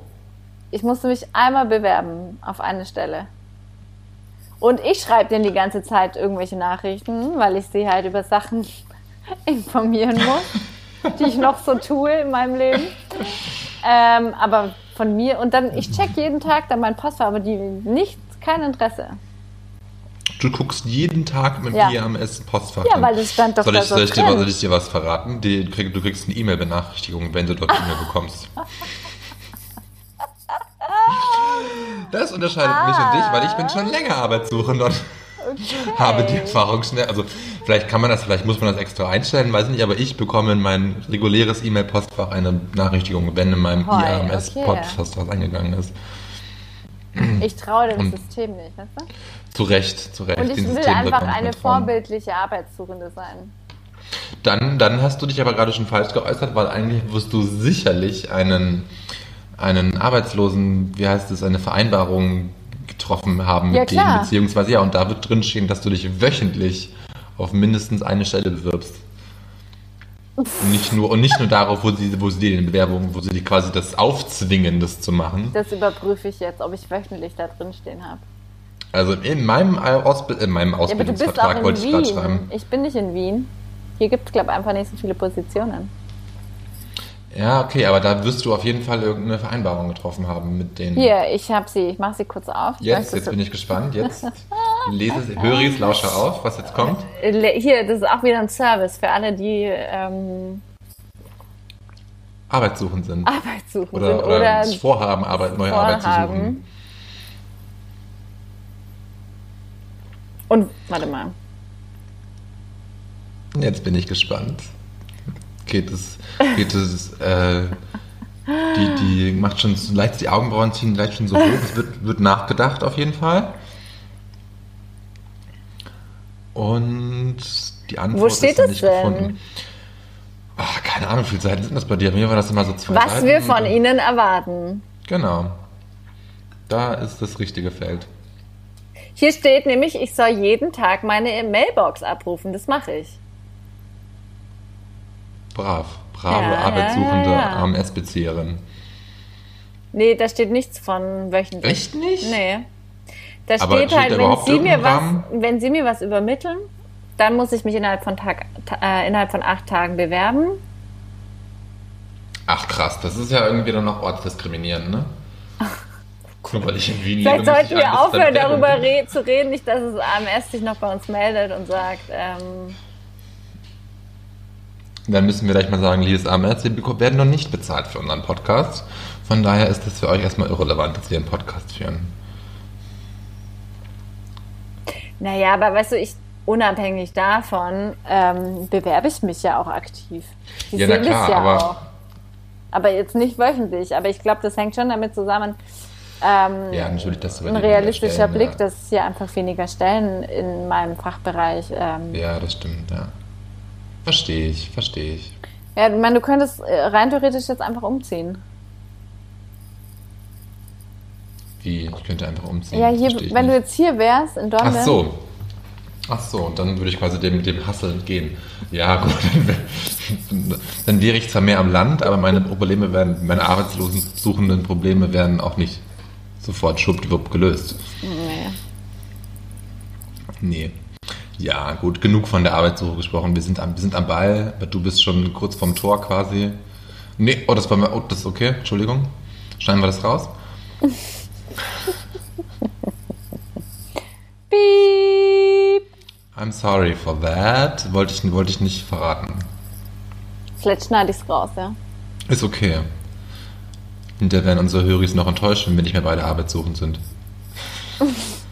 Ich musste mich einmal bewerben auf eine Stelle. Und ich schreibe denen die ganze Zeit irgendwelche Nachrichten, weil ich sie halt über Sachen informieren muss, die ich noch so tue in meinem Leben. Ähm, aber von mir, und dann, ich check jeden Tag dann mein Postfach, aber die nichts, kein Interesse. Du guckst jeden Tag mit Ja. mir am Essen Postfach. Ja, weil das stand doch soll ich, so soll, ich dir, soll ich dir was verraten? Die, du kriegst eine E-Mail-Benachrichtigung, wenn du dort E-Mail bekommst. Das unterscheidet mich und dich, weil ich bin schon länger arbeitssuchend und habe die Erfahrung schnell. Also vielleicht kann man das, vielleicht muss man das extra einstellen, weiß nicht, aber ich bekomme in mein reguläres E-Mail-Postfach eine Benachrichtigung, wenn in meinem Hoi, IAMS-Postfach was eingegangen ist. Ich traue dem Und- System nicht, weißt du? Zu Recht, zu Recht. Und ich will System einfach eine vorbildliche Arbeitssuchende sein. Dann, dann hast du dich aber gerade schon falsch geäußert, weil eigentlich wirst du sicherlich einen, einen Arbeitslosen, wie heißt es, eine Vereinbarung getroffen haben mit Ja, denen, klar. beziehungsweise ja, und da wird drinstehen, dass du dich wöchentlich auf mindestens eine Stelle bewirbst. Und nicht nur, und nicht nur darauf, wo sie, wo sie dir den Bewerbungen, wo sie dir quasi das aufzwingen, das zu machen. Das überprüfe ich jetzt, ob ich wöchentlich da drin stehen habe. Also in meinem, Ausbild, in meinem Ja, aber du bist auch Ausbildungsvertrag in wollte ich gerade schreiben. Ich bin nicht in Wien. Hier gibt es, glaube ich, einfach nicht so viele Positionen. Ja, okay, aber da wirst du auf jeden Fall irgendeine Vereinbarung getroffen haben mit denen. Hier, ich habe sie. Ich mache sie kurz auf. Ich Jetzt, jetzt bin ich gespannt. Jetzt lese, es- höre ich es, lausche auf, was jetzt kommt. Hier, das ist auch wieder ein Service für alle, die ähm, Arbeitssuchend sind. arbeitssuchend Oder, sind oder, oder das Vorhaben, Arbeit, neue Arbeit zu suchen. vorhaben. Und warte mal. Jetzt bin ich gespannt. Geht es, geht es, äh, die, die macht schon so leicht die Augenbrauen ziehen leicht schon so hoch. Es wird, wird nachgedacht auf jeden Fall. Und Die Antwort Wo steht ist nicht denn? gefunden. Ach, keine Ahnung, wie viele Seiten sind das bei dir? Mir war das immer so zwei Was Seiten. wir von Ihnen erwarten. Genau. Da ist das richtige Feld. Hier steht nämlich, ich soll jeden Tag meine Mailbox abrufen. Das mache ich. Brav. Brave Ja, arbeitssuchende ja, ja. AMS-Bezieherin. Nee, da steht nichts von wöchentlich. Echt nicht? Nee. Da Aber steht halt, wenn Sie, mir was, Rahmen? wenn Sie mir was übermitteln, dann muss ich mich innerhalb von, Tag, ta- äh, innerhalb von acht Tagen bewerben. Ach krass, das ist ja irgendwie dann noch ortsdiskriminierend, ne? Nur weil ich in Wien Vielleicht lebe, sollten wir aufhören, darüber re zu reden, nicht, dass das AMS sich noch bei uns meldet und sagt, ähm, Dann müssen wir gleich mal sagen, liebes AMS, wir beko- werden noch nicht bezahlt für unseren Podcast. Von daher ist es für euch erstmal irrelevant, dass wir einen Podcast führen. naja, aber weißt du, ich, unabhängig davon, ähm, bewerbe ich mich ja auch aktiv. Die Ja, na klar, das ja aber- auch. Aber jetzt nicht wöchentlich. Aber ich glaube, das hängt schon damit zusammen, ähm, Ja, natürlich, dass du ein realistischer Stellen, Blick, ja. dass es hier einfach weniger Stellen in meinem Fachbereich. Ähm, Ja, das stimmt, ja. Verstehe ich, verstehe ich. ja, ich meine, du könntest äh, rein theoretisch jetzt einfach umziehen. Wie, ich könnte einfach umziehen. Ja, hier, wenn du nicht. jetzt hier wärst, in Dortmund. Ach so. Ach so, und dann würde ich quasi dem, dem Hustle entgehen. Ja, gut, dann, wär- dann wäre ich zwar mehr am Land, aber meine Probleme werden, meine arbeitslosen suchenden Probleme werden auch nicht sofort schwuppdiwupp gelöst. Nee. Nee. Ja, gut, genug von der Arbeitssuche gesprochen. Wir sind am, wir sind am Ball, aber du bist schon kurz vorm Tor quasi. Nee, oh, das war mir, oh, das ist okay, Entschuldigung. Schneiden wir das raus? Piep. I'm sorry for that. Wollte ich, wollte ich nicht verraten. Vielleicht schneide ich es raus, ja. Ist okay. Hinterher werden unsere Höris noch enttäuscht, wenn wir nicht mehr beide arbeitssuchend sind.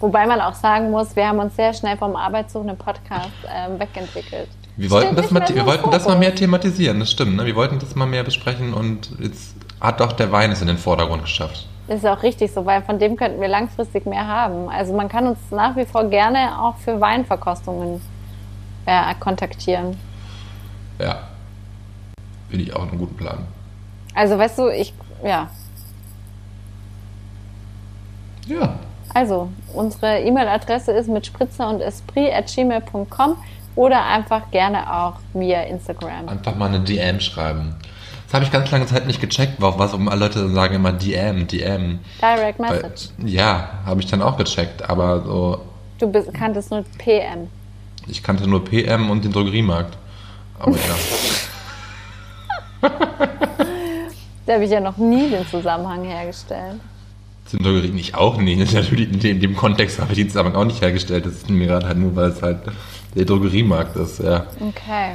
Wobei man auch sagen muss, wir haben uns sehr schnell vom arbeitssuchenden Podcast ähm, wegentwickelt. Wir wollten, das mal, wir wollten das mal mehr thematisieren, das stimmt. Ne? Wir wollten das mal mehr besprechen und jetzt hat doch der Wein es in den Vordergrund geschafft. Das ist auch richtig so, weil von dem könnten wir langfristig mehr haben. Also man kann uns nach wie vor gerne auch für Weinverkostungen äh, kontaktieren. Ja. Finde ich auch einen guten Plan. Also weißt du, ich, ja. Ja. Also, unsere E-Mail-Adresse ist mit spritzer und esprit at gmail.com oder einfach gerne auch via Instagram. Einfach mal eine DM schreiben. Das habe ich ganz lange Zeit nicht gecheckt, wa- was um alle Leute sagen immer DM, DM. Direct Weil, Message. ja, habe ich dann auch gecheckt, aber so, Du bist, kanntest nur PM. ich kannte nur PM und den Drogeriemarkt. Aber ja. Da habe ich ja noch nie den Zusammenhang hergestellt. Zum Drogerie nicht auch nie. Natürlich in dem, in dem Kontext habe ich den Zusammenhang auch nicht hergestellt. Das ist mir gerade halt nur, weil es halt der Drogeriemarkt ist, ja. Okay.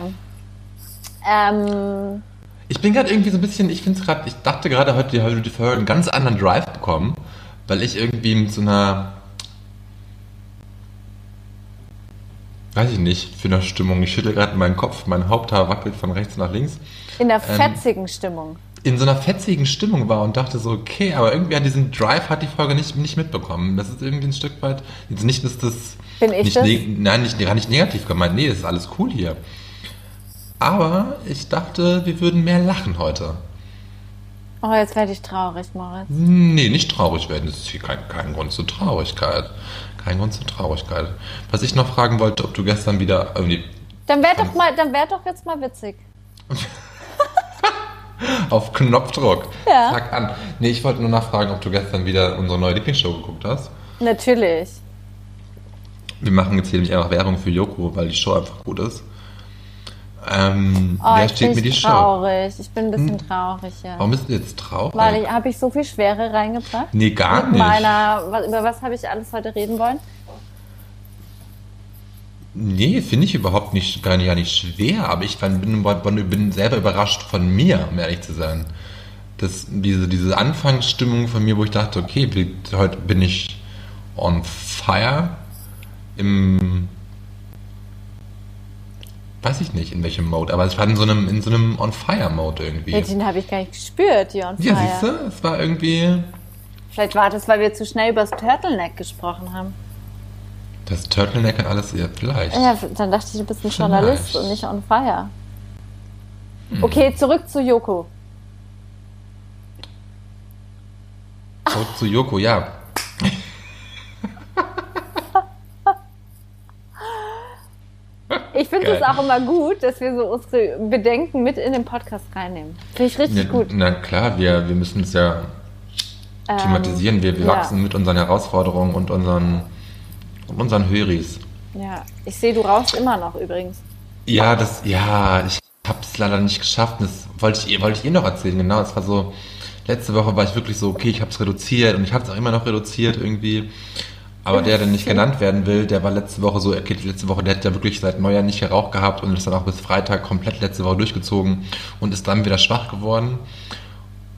Ähm, Ich bin gerade irgendwie so ein bisschen, ich finde es gerade, ich dachte gerade heute, die heute die Folge einen ganz anderen Drive bekommen, weil ich irgendwie mit so einer, weiß ich nicht, für eine Stimmung, ich schüttel gerade meinen Kopf, mein Haupthaar wackelt von rechts nach links, in der Ähm, fetzigen Stimmung. In so einer fetzigen Stimmung war und dachte so, okay, aber irgendwie an diesen Drive hat die Folge nicht, nicht mitbekommen. Das ist irgendwie ein Stück weit, jetzt nicht, dass das, Bin ich nicht das? neg- nein, nicht, gar nicht negativ gemeint, nee, das ist alles cool hier. Aber ich dachte, wir würden mehr lachen heute. Oh, jetzt werde ich traurig, Moritz. Nee, nicht traurig werden. Das ist hier kein, kein Grund zur Traurigkeit. Kein Grund zur Traurigkeit. Was ich noch fragen wollte, ob du gestern wieder irgendwie Dann wär doch mal, dann wär doch jetzt mal witzig. auf Knopfdruck. Ja. Sag an. Nee, ich wollte nur nachfragen, ob du gestern wieder unsere neue Lieblingsshow geguckt hast. Natürlich. Wir machen jetzt hier nämlich einfach Werbung für Joko, weil die Show einfach gut ist. Ähm, Oh, wer ich steht bin mir die Show? traurig. Ich bin ein bisschen traurig, ja. Warum bist du jetzt traurig? Weil ich, habe ich so viel Schwere reingebracht? nee, gar Mit nicht. meiner, über was habe ich alles heute reden wollen? Nee, finde ich überhaupt nicht, gar nicht, gar nicht schwer, aber ich bin, bin, bin selber überrascht von mir, um ehrlich zu sein. Das, diese, diese Anfangsstimmung von mir, wo ich dachte, okay, heute bin ich on fire im, weiß ich nicht, in welchem Mode, aber es war in so einem, in so einem on fire Mode irgendwie. Ja, den habe ich gar nicht gespürt, die on Ja, siehst du, es war irgendwie, Vielleicht war das, weil wir zu schnell über das Turtleneck gesprochen haben. Das Turtleneck und alles, ja, vielleicht. Ja, dann dachte ich, du bist ein Vielleicht. Journalist und nicht on fire. Hm. Okay, zurück zu Joko. Zurück zu Joko, ja. Ich finde es auch immer gut, dass wir so unsere Bedenken mit in den Podcast reinnehmen. Finde ich richtig ja gut. Na klar, wir, wir müssen es ja Ähm, thematisieren. Wir, wir ja. wachsen mit unseren Herausforderungen und unseren, und unseren Höris. Ja, ich sehe, du rauchst immer noch übrigens. Ja, das, ja, ich habe es leider nicht geschafft. Das wollte ich, wollte ich ihr noch erzählen. Genau, es war so, letzte Woche war ich wirklich so, okay, ich habe es reduziert und ich habe es auch immer noch reduziert irgendwie. Aber der, der nicht genannt werden will, der war letzte Woche so, okay, letzte Woche, der hat ja wirklich seit Neujahr nicht geraucht gehabt und ist dann auch bis Freitag komplett letzte Woche durchgezogen und ist dann wieder schwach geworden.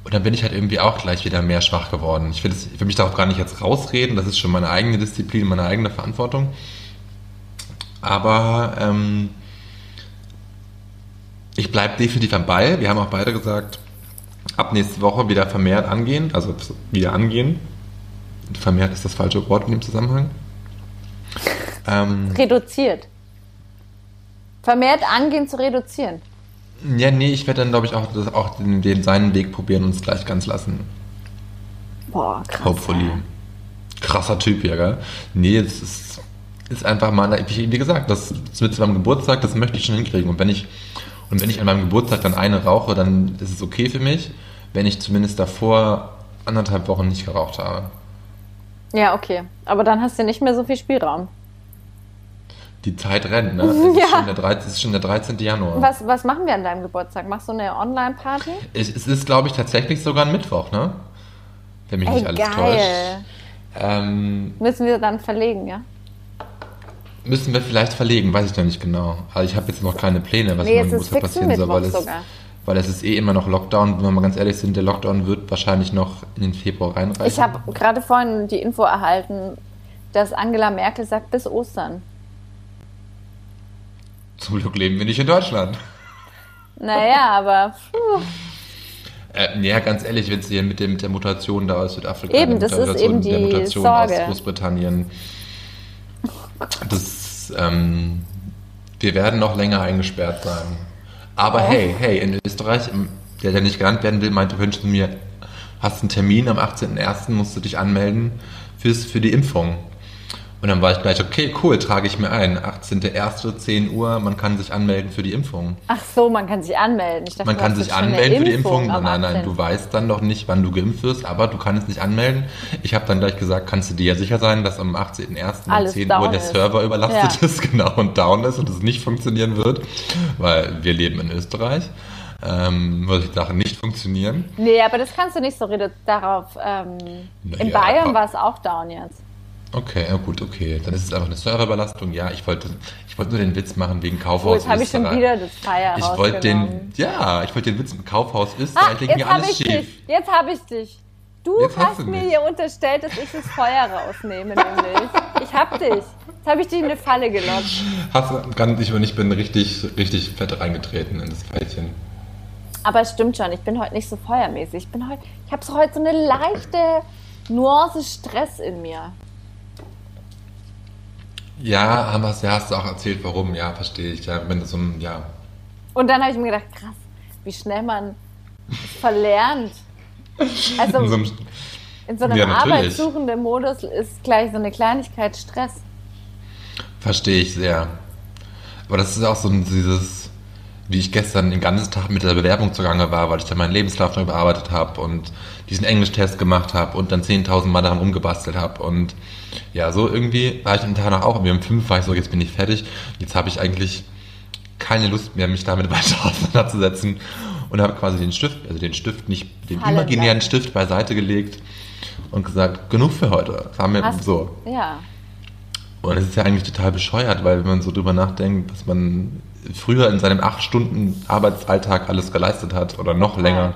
Und dann bin ich halt irgendwie auch gleich wieder mehr schwach geworden. Ich will, das, ich will mich darauf gar nicht jetzt rausreden, das ist schon meine eigene Disziplin, meine eigene Verantwortung. Aber ähm, ich bleibe definitiv am Ball. Wir haben auch beide gesagt, ab nächste Woche wieder vermehrt angehen, also wieder angehen. Vermehrt ist das falsche Wort in dem Zusammenhang. Ähm, Reduziert. Vermehrt angehen zu reduzieren. Ja, nee, ich werde dann, glaube ich, auch, das, auch den, den seinen Weg probieren und es gleich ganz lassen. Boah, krass. Hopefully. Krasser Typ hier, gell? Nee, es ist, ist einfach mal, wie, wie gesagt, das das mit zu meinem Geburtstag, das möchte ich schon hinkriegen. Und wenn ich, und wenn ich an meinem Geburtstag dann eine rauche, dann ist es okay für mich, wenn ich zumindest davor anderthalb Wochen nicht geraucht habe. Ja, okay. Aber dann hast du nicht mehr so viel Spielraum. Die Zeit rennt, ne? Es ist, Ja. schon der 13, es ist schon der 13. Januar. Was, was machen wir an deinem Geburtstag? Machst du eine Online-Party? Es, es ist, glaube ich, tatsächlich sogar ein Mittwoch, ne? Wenn mich Ey, nicht alles täuscht. geil. Ähm, Müssen wir dann verlegen, ja? müssen wir vielleicht verlegen, weiß ich noch nicht genau. Also ich habe jetzt noch keine Pläne, was Nee, mit meinem ist Geburtstag passieren soll, weil es, weil es ist eh immer noch Lockdown. Wenn wir mal ganz ehrlich sind, der Lockdown wird wahrscheinlich noch in den Februar reinreichen. Ich habe gerade vorhin die Info erhalten, dass Angela Merkel sagt bis Ostern. Zum Glück leben wir nicht in Deutschland. Naja, aber puh, Äh, ja, ganz ehrlich, wenn sie hier mit, dem, mit der Mutation da aus Südafrika, Eben, der das ist eben der die Mutation Sorge. aus Großbritannien, das, ähm, wir werden noch länger eingesperrt sein. Aber Oh. hey, hey, in Österreich, im- der, der nicht genannt werden will, meinte zu mir, hast einen Termin am 18.01., musst du dich anmelden fürs, für die Impfung. Und dann war ich gleich, okay, cool, trage ich mir ein. 18.01., 10 Uhr, man kann sich anmelden für die Impfung. ach so, man kann sich anmelden. Dachte, Man kann sich anmelden für die Impfung. Nein, nein, 18.. du weißt dann noch nicht, wann du geimpft wirst, aber du kannst dich anmelden. Ich habe dann gleich gesagt, kannst du dir ja sicher sein, dass am 18.01. um Alles 10 Uhr der ist. Server überlastet Ja. ist, genau, und down ist und es nicht funktionieren wird, weil wir leben in Österreich. Ähm, solche Sachen nicht funktionieren. Nee, aber das kannst du nicht so redu- darauf. Ähm, Na in Bayern war es auch down jetzt. Okay, ja gut, okay. Dann ist es einfach eine Serverüberlastung. Ja, ich wollte, ich wollte nur den Witz machen wegen Oh, Kaufhaus jetzt habe ich schon wieder das Feier Ich wollte den, ja, ich wollte den Witz mit Kaufhaus Ah, Österreich, legt jetzt mir habe alles ich schief. dich. Jetzt habe ich dich. Du Jetzt hast du mir mich. hier unterstellt, dass ich das Feuer rausnehme, nämlich. Ich hab dich. Jetzt habe ich dich in eine Falle gelockt. Hast du ganz ich, und ich bin richtig, richtig fett reingetreten in das Pfeilchen. Aber es stimmt schon, ich bin heute nicht so feuermäßig. Ich bin heute, ich habe so heute so eine leichte Nuance Stress in mir. Ja, wir's- ja, hast du auch erzählt, warum, ja, verstehe ich. Ja, wenn du so ein, ja. Und dann habe ich mir gedacht, krass, wie schnell man es verlernt. Also In so einem, in so einem Ja, arbeitssuchenden Modus ist gleich so eine Kleinigkeit Stress. verstehe ich sehr. Aber das ist auch so ein, dieses, wie ich gestern den ganzen Tag mit der Bewerbung zugange war, weil ich dann meinen Lebenslauf neu bearbeitet habe und diesen Englisch-Test gemacht habe und dann 10.000 Mal daran rumgebastelt habe. Und ja, so irgendwie war ich Tag noch auch, um fünf war ich so, jetzt bin ich fertig. Jetzt habe ich eigentlich keine Lust mehr, mich damit weiter auseinanderzusetzen und habe quasi den Stift, also den Stift nicht, den Fallen imaginären. Stift beiseite gelegt und gesagt, genug für heute. Das haben wir Hast- so. Ja. Und es ist ja eigentlich total bescheuert, weil wenn man so drüber nachdenkt, was man früher in seinem acht Stunden Arbeitsalltag alles geleistet hat oder noch länger.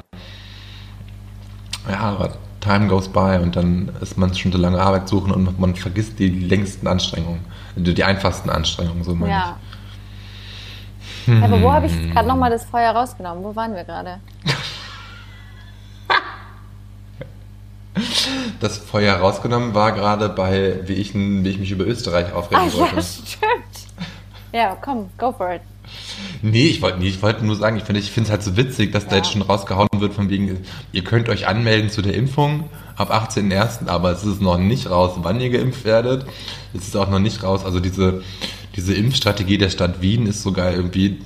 Ja, aber time goes by und dann ist man schon so lange Arbeit suchen und man vergisst die längsten Anstrengungen, die einfachsten Anstrengungen, so meine Ja. Aber wo habe ich gerade nochmal das Feuer rausgenommen? Wo waren wir gerade? ich. das Feuer rausgenommen war gerade bei, wie ich, wie ich mich über Österreich aufregen Ah, wollte. ja, stimmt. Ja, komm, go for it. Nee, ich wollte nee, ich wollte nur sagen, ich finde ich finde es halt so witzig, dass da Ja. jetzt schon rausgehauen wird von wegen, ihr könnt euch anmelden zu der Impfung ab 18.01., aber es ist noch nicht raus, wann ihr geimpft werdet. Es ist auch noch nicht raus, also diese, diese Impfstrategie der Stadt Wien ist sogar irgendwie,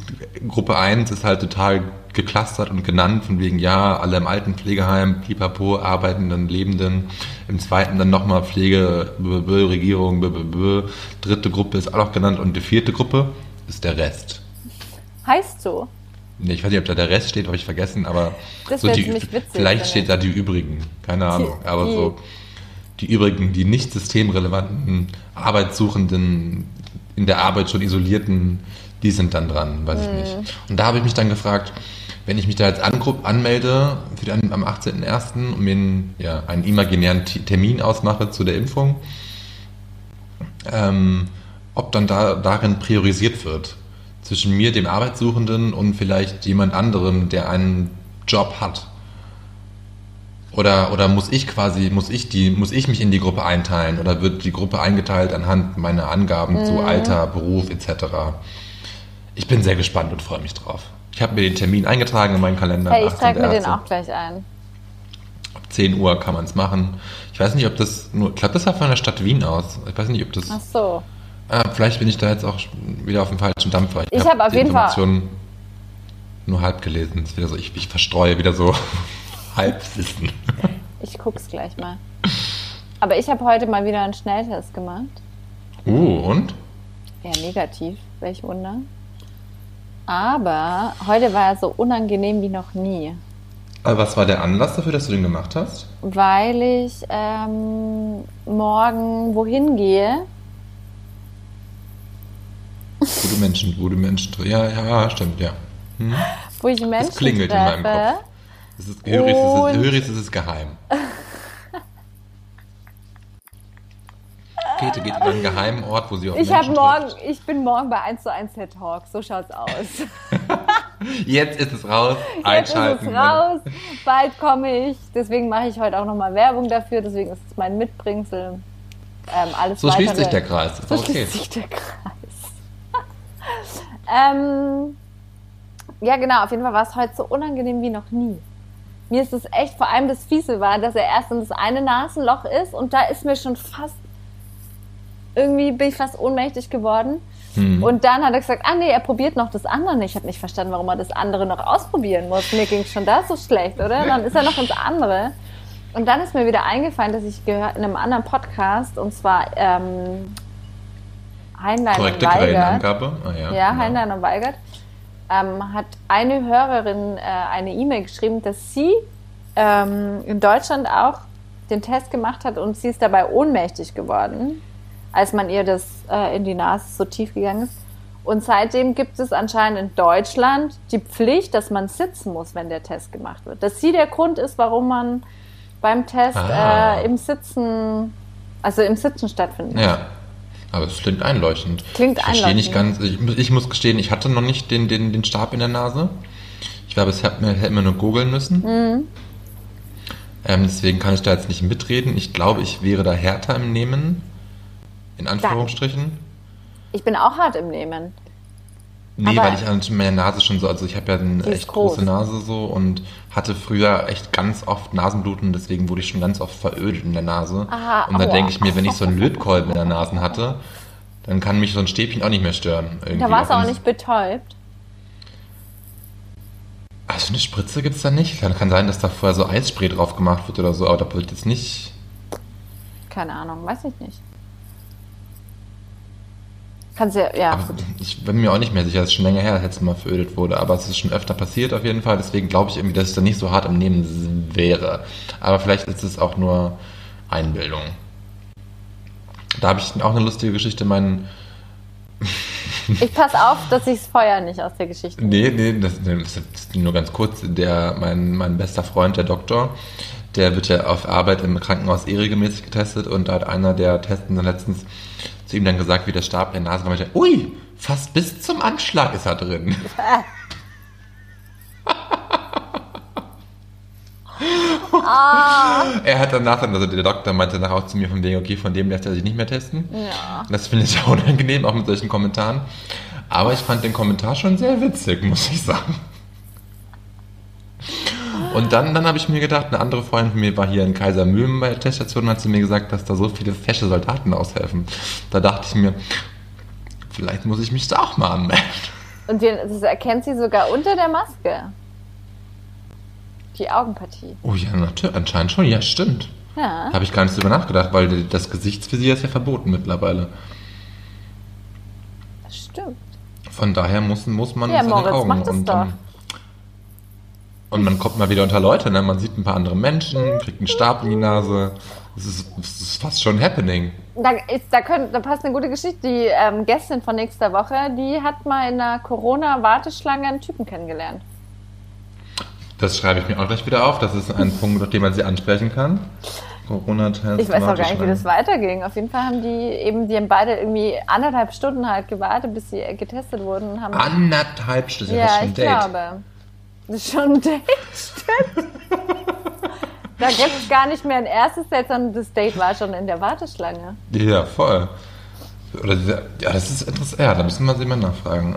Gruppe 1 ist halt total geclustert und genannt, von wegen, ja, alle im Altenpflegeheim, pipapo, arbeitenden, lebenden, im zweiten dann nochmal Pflege, b, b, Regierung, b, b. dritte Gruppe ist auch noch genannt und die vierte Gruppe ist der Rest. Heißt so. Nee, ich weiß nicht, ob da der Rest steht, habe ich vergessen, aber Das so die, witzig, vielleicht steht da die übrigen, keine Ahnung, Die- aber die- so die übrigen, die nicht systemrelevanten, arbeitssuchenden, in der Arbeit schon isolierten, die sind dann dran, weiß Mhm. ich nicht. Und da habe ich mich dann gefragt, wenn ich mich da jetzt angru- anmelde für den, am 18.01. und mir einen, ja, einen imaginären Termin ausmache zu der Impfung, ähm, ob dann da, darin priorisiert wird. Zwischen mir, dem Arbeitssuchenden und vielleicht jemand anderem, der einen Job hat. Oder, oder muss ich quasi, muss ich die, muss ich mich in die Gruppe einteilen oder wird die Gruppe eingeteilt anhand meiner Angaben Mhm. zu Alter, Beruf etc. Ich bin sehr gespannt und freue mich drauf. Ich habe mir den Termin eingetragen in meinen Kalender. Hey, ich trage mir den 18.01.. auch gleich ein. Ab 10 Uhr kann man es machen. Ich weiß nicht, ob das nur, ich glaube, das war von der Stadt Wien aus. Ich weiß nicht, ob das, Ach so. Ah, vielleicht bin ich da jetzt auch wieder auf dem falschen Dampfer. Ich hab auf jeden Fall- nur halb gelesen. Ist wieder so, ich, ich verstreue wieder so Halbwissen. Ich guck's gleich mal. Aber ich habe heute mal wieder einen Schnelltest gemacht. Uh, und? Ja, negativ, welch Wunder. Aber heute war er so unangenehm wie noch nie, Aber was war der Anlass dafür, dass du den gemacht hast? weil ich ähm, morgen wohin gehe. Du Menschen, du Menschen, ja, ja, stimmt, ja. Hm? wo ich Menschen Es klingelt in meinem treffe. Kopf. Es ist, hörig, es ist, hörig, es ist geheim. Käthe geht in einen geheimen Ort, wo sie auf Ich Menschen morgen, trifft. ich bin morgen bei 1 zu 1 TED Talk, so schaut's aus. Jetzt ist es raus. Jetzt ist Einschalten. es raus, bald komme ich. Deswegen mache ich heute auch nochmal Werbung dafür. Deswegen ist es mein Mitbringsel. Ähm, alles So schließt sich der Kreis. So okay. schließt sich der Kreis. Ähm, ja, genau. Auf jeden Fall war es heute so unangenehm wie noch nie. Mir ist es echt, vor allem das Fiese war, dass er erst in das eine Nasenloch ist und da ist mir schon fast, irgendwie bin ich fast ohnmächtig geworden. Hm. Und dann hat er gesagt, ah nee, er probiert noch das andere nicht. Ich habe nicht verstanden, warum er das andere noch ausprobieren muss. Mir ging schon da so schlecht, oder? Dann ist er noch ins andere. Und dann ist mir wieder eingefallen, dass ich gehört in einem anderen Podcast, und zwar ähm, Heinlein Korrekte und Weigert. Ah, ja, Ja, genau. Heinlein und Weigert. Ähm, hat eine Hörerin äh, eine E-Mail geschrieben, dass sie ähm, in Deutschland auch den Test gemacht hat und sie ist dabei ohnmächtig geworden, als man ihr das äh, in die Nase so tief gegangen ist. Und seitdem gibt es anscheinend in Deutschland die Pflicht, dass man sitzen muss, wenn der Test gemacht wird. Dass sie der Grund ist, warum man beim Test Ah. äh, im Sitzen, also im Sitzen stattfindet. Ja. Aber es klingt einleuchtend. Klingt ich verstehe nicht ganz. einleuchtend. Ich, ich muss gestehen, ich hatte noch nicht den, den, den Stab in der Nase. Ich glaube, es hätte mir, mir nur googeln müssen. Mhm. Ähm, deswegen kann ich da jetzt nicht mitreden. Ich glaube, ich wäre da härter im Nehmen. In Anführungsstrichen. Ich bin auch hart im Nehmen. Nee, Aber- weil ich an meiner Nase schon so, also ich habe ja eine echt groß. große Nase so und hatte früher echt ganz oft Nasenbluten, deswegen wurde ich schon ganz oft verödet in der Nase. Aha, und aua. denke ich mir, wenn ich so einen Lötkolben in der Nase hatte, dann kann mich so ein Stäbchen auch nicht mehr stören. Irgendwie. Da warst du auch es- nicht betäubt. Also eine Spritze gibt es da nicht. Kann, kann sein, dass da vorher so Eisspray drauf gemacht wird oder so, aber da wird jetzt nicht. Keine Ahnung, weiß ich nicht. Kannst ja, ja, Aber ich bin mir auch nicht mehr sicher, es ist schon länger her, als es mal verödet wurde, aber es ist schon öfter passiert auf jeden Fall, deswegen glaube ich irgendwie, dass ich da nicht so hart im Nehmen wäre. Aber vielleicht ist es auch nur Einbildung. Da habe ich auch eine lustige Geschichte. Mein, Ich pass auf, dass ich das Feuer nicht aus der Geschichte. nee, nee, das, das ist nur ganz kurz. Der, mein, mein bester Freund, der Doktor, der wird ja auf Arbeit im Krankenhaus eh regelmäßig getestet und da hat einer der Testenden letztens zu ihm dann gesagt, wie der Stab in der Nase war. Dachte, Ui, fast bis zum Anschlag ist er drin. Er hat danach, also der Doktor meinte danach auch zu mir von wegen, okay, von dem lässt er sich nicht mehr testen. Ja. Das finde ich auch unangenehm, auch mit solchen Kommentaren. Aber ich fand den Kommentar schon sehr witzig, muss ich sagen. Und dann, dann habe ich mir gedacht, eine andere Freundin von mir war hier in Kaisermühlen bei der Teststation und hat zu mir gesagt, dass da so viele fesche Soldaten aushelfen. Da dachte ich mir, vielleicht muss ich mich da auch mal anmelden. Und den, das erkennt sie sogar unter der Maske. Die Augenpartie. Oh ja, natürlich, anscheinend schon, ja, stimmt. Ja. Habe ich gar nicht drüber nachgedacht, weil das Gesichtsvisier ist ja verboten mittlerweile. Das stimmt. Von daher muss, muss man Ja, seine Moritz, Augen mach das und, doch. Und man kommt mal wieder unter Leute, ne? man sieht ein paar andere Menschen, kriegt einen Stab in die Nase. Das ist, das ist fast schon happening. Da, ist, da, könnt, da passt eine gute Geschichte. Die ähm, Gästin von nächster Woche, die hat mal in einer Corona-Warteschlange einen Typen kennengelernt. Das schreibe ich mir auch gleich wieder auf. Das ist ein Punkt, auf den man sie ansprechen kann. Corona-Test. Ich weiß auch gar nicht, wie das weiterging. Auf jeden Fall haben die eben, die haben beide irgendwie anderthalb Stunden halt gewartet, bis sie äh, getestet wurden. Anderthalb Stunden, ja, schon ich Date. glaube. Das ist schon ein Date, stimmt. da gibt es gar nicht mehr ein erstes Date, sondern das Date war schon in der Warteschlange. Ja, voll. Oder dieser, ja, das ist interessant. Ja, da müssen wir sie mal nachfragen.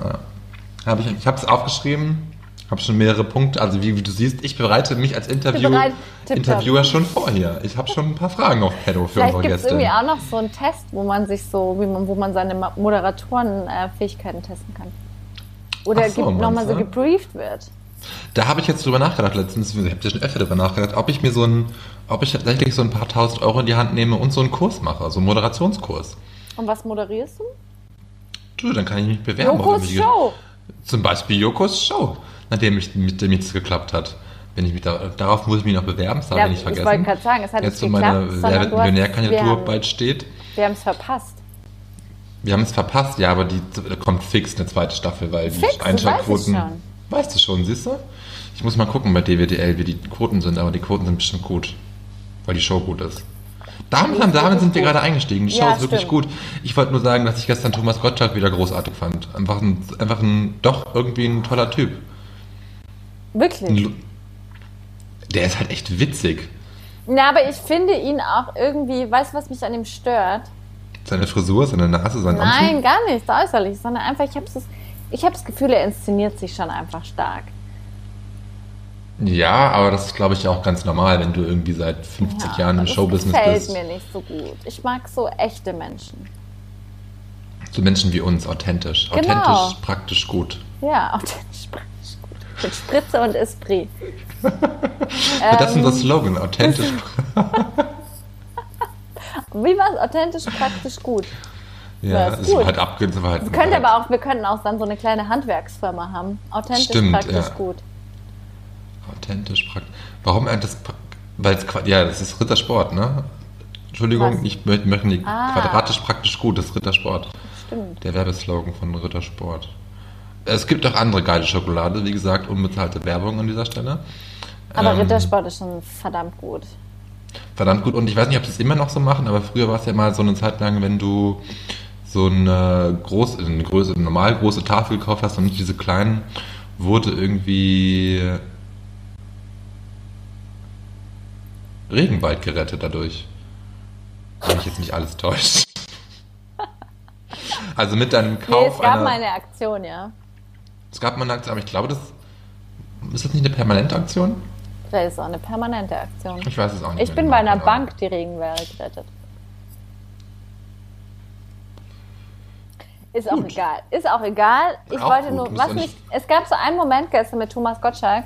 Hab ich ich habe es aufgeschrieben, habe schon mehrere Punkte. Also wie, wie du siehst, ich bereite mich als Interview, bereit. Interviewer schon vor hier. Ich habe schon ein paar Fragen auf Pedo für Vielleicht unsere gibt es Gäste. irgendwie auch noch so einen Test, wo man sich so, wie man, wo man seine Moderatorenfähigkeiten testen kann. Oder so, gibt- nochmal so gebrieft wird. Da habe ich jetzt drüber nachgedacht letztens, ich habe ja schon öfter drüber nachgedacht, ob ich mir so ein, ob ich tatsächlich so ein paar tausend Euro in die Hand nehme und so einen Kurs mache, so einen Moderationskurs. Und was moderierst du? Du, dann kann ich mich bewerben. Jokos Show. Zum Beispiel Jokos Show, nachdem ich, mit dem jetzt geklappt hat. Wenn ich mich da, darauf muss ich mich noch bewerben, das habe Ja, ich nicht ich vergessen. wollte gerade sagen, es hat Jetzt nicht geklappt, meine du wird hast- Millionärkandidatur wir haben- bald steht. Wir haben es verpasst. Wir haben es verpasst, ja, aber die da kommt fix eine zweite Staffel, weil die Fix, das Einschaltquoten. Weißt du schon, siehst du? Ich muss mal gucken bei DWDL, wie die Quoten sind, aber die Quoten sind bestimmt gut. Weil die Show gut ist. Damit, damit wirklich sind wir gerade eingestiegen. Die Show Ja, ist wirklich stimmt. gut. Ich wollte nur sagen, dass ich gestern Thomas Gottschalk wieder großartig fand. Einfach ein, einfach ein, doch irgendwie ein toller Typ. Wirklich. Der ist halt echt witzig. Na, aber ich finde ihn auch irgendwie, weißt du, was mich an ihm stört? Seine Frisur, seine Nase, sein Nein, Anzug. gar nicht äußerlich, sondern einfach, ich habe das, ich hab das Gefühl, er inszeniert sich schon einfach stark. Ja, aber das ist, glaube ich, auch ganz normal, wenn du irgendwie seit 50 Ja, Jahren im das Showbusiness gefällt bist. mir nicht so gut. Ich mag so echte Menschen. So Menschen wie uns, authentisch. Genau. Authentisch, praktisch gut. Ja, authentisch, praktisch gut. Mit Spritze und Esprit. das ist unser Slogan, authentisch. Wie war es? Authentisch, praktisch gut. Ja, ist es gut. war halt abge... es war Halt könnte aber auch, wir könnten auch dann so eine kleine Handwerksfirma haben. Authentisch, Stimmt, praktisch ja. gut. Authentisch, praktisch. Warum äh, das... Weil es, ja, das ist Rittersport, ne? Entschuldigung, Was? ich möchte möchte nicht... Ah. Quadratisch, praktisch gut, das ist Rittersport. Stimmt. Der Werbeslogan von Rittersport. Es gibt auch andere geile Schokolade, wie gesagt, unbezahlte Werbung an dieser Stelle. Aber Ähm, Rittersport ist schon verdammt gut. Verdammt gut. Und ich weiß nicht, ob sie es immer noch so machen, aber früher war es ja mal so eine Zeit lang, wenn du so eine große, eine Größe, eine normal große Tafel gekauft hast und nicht diese kleinen, wurde irgendwie Regenwald gerettet dadurch. Wenn mich jetzt nicht alles täuscht. Also mit deinem Nee, Kauf es gab einer, mal eine Aktion, ja. es gab mal eine Aktion, aber ich glaube, das ist das nicht eine permanente Aktion? Vielleicht ist auch eine permanente Aktion. Ich weiß es auch nicht. Ich bin genau, bei einer. Bank, die Regenwälder gerettet. Ist auch Gut. egal. Ist auch egal. Ich Auch wollte nur, was mich, es gab so einen Moment gestern mit Thomas Gottschalk,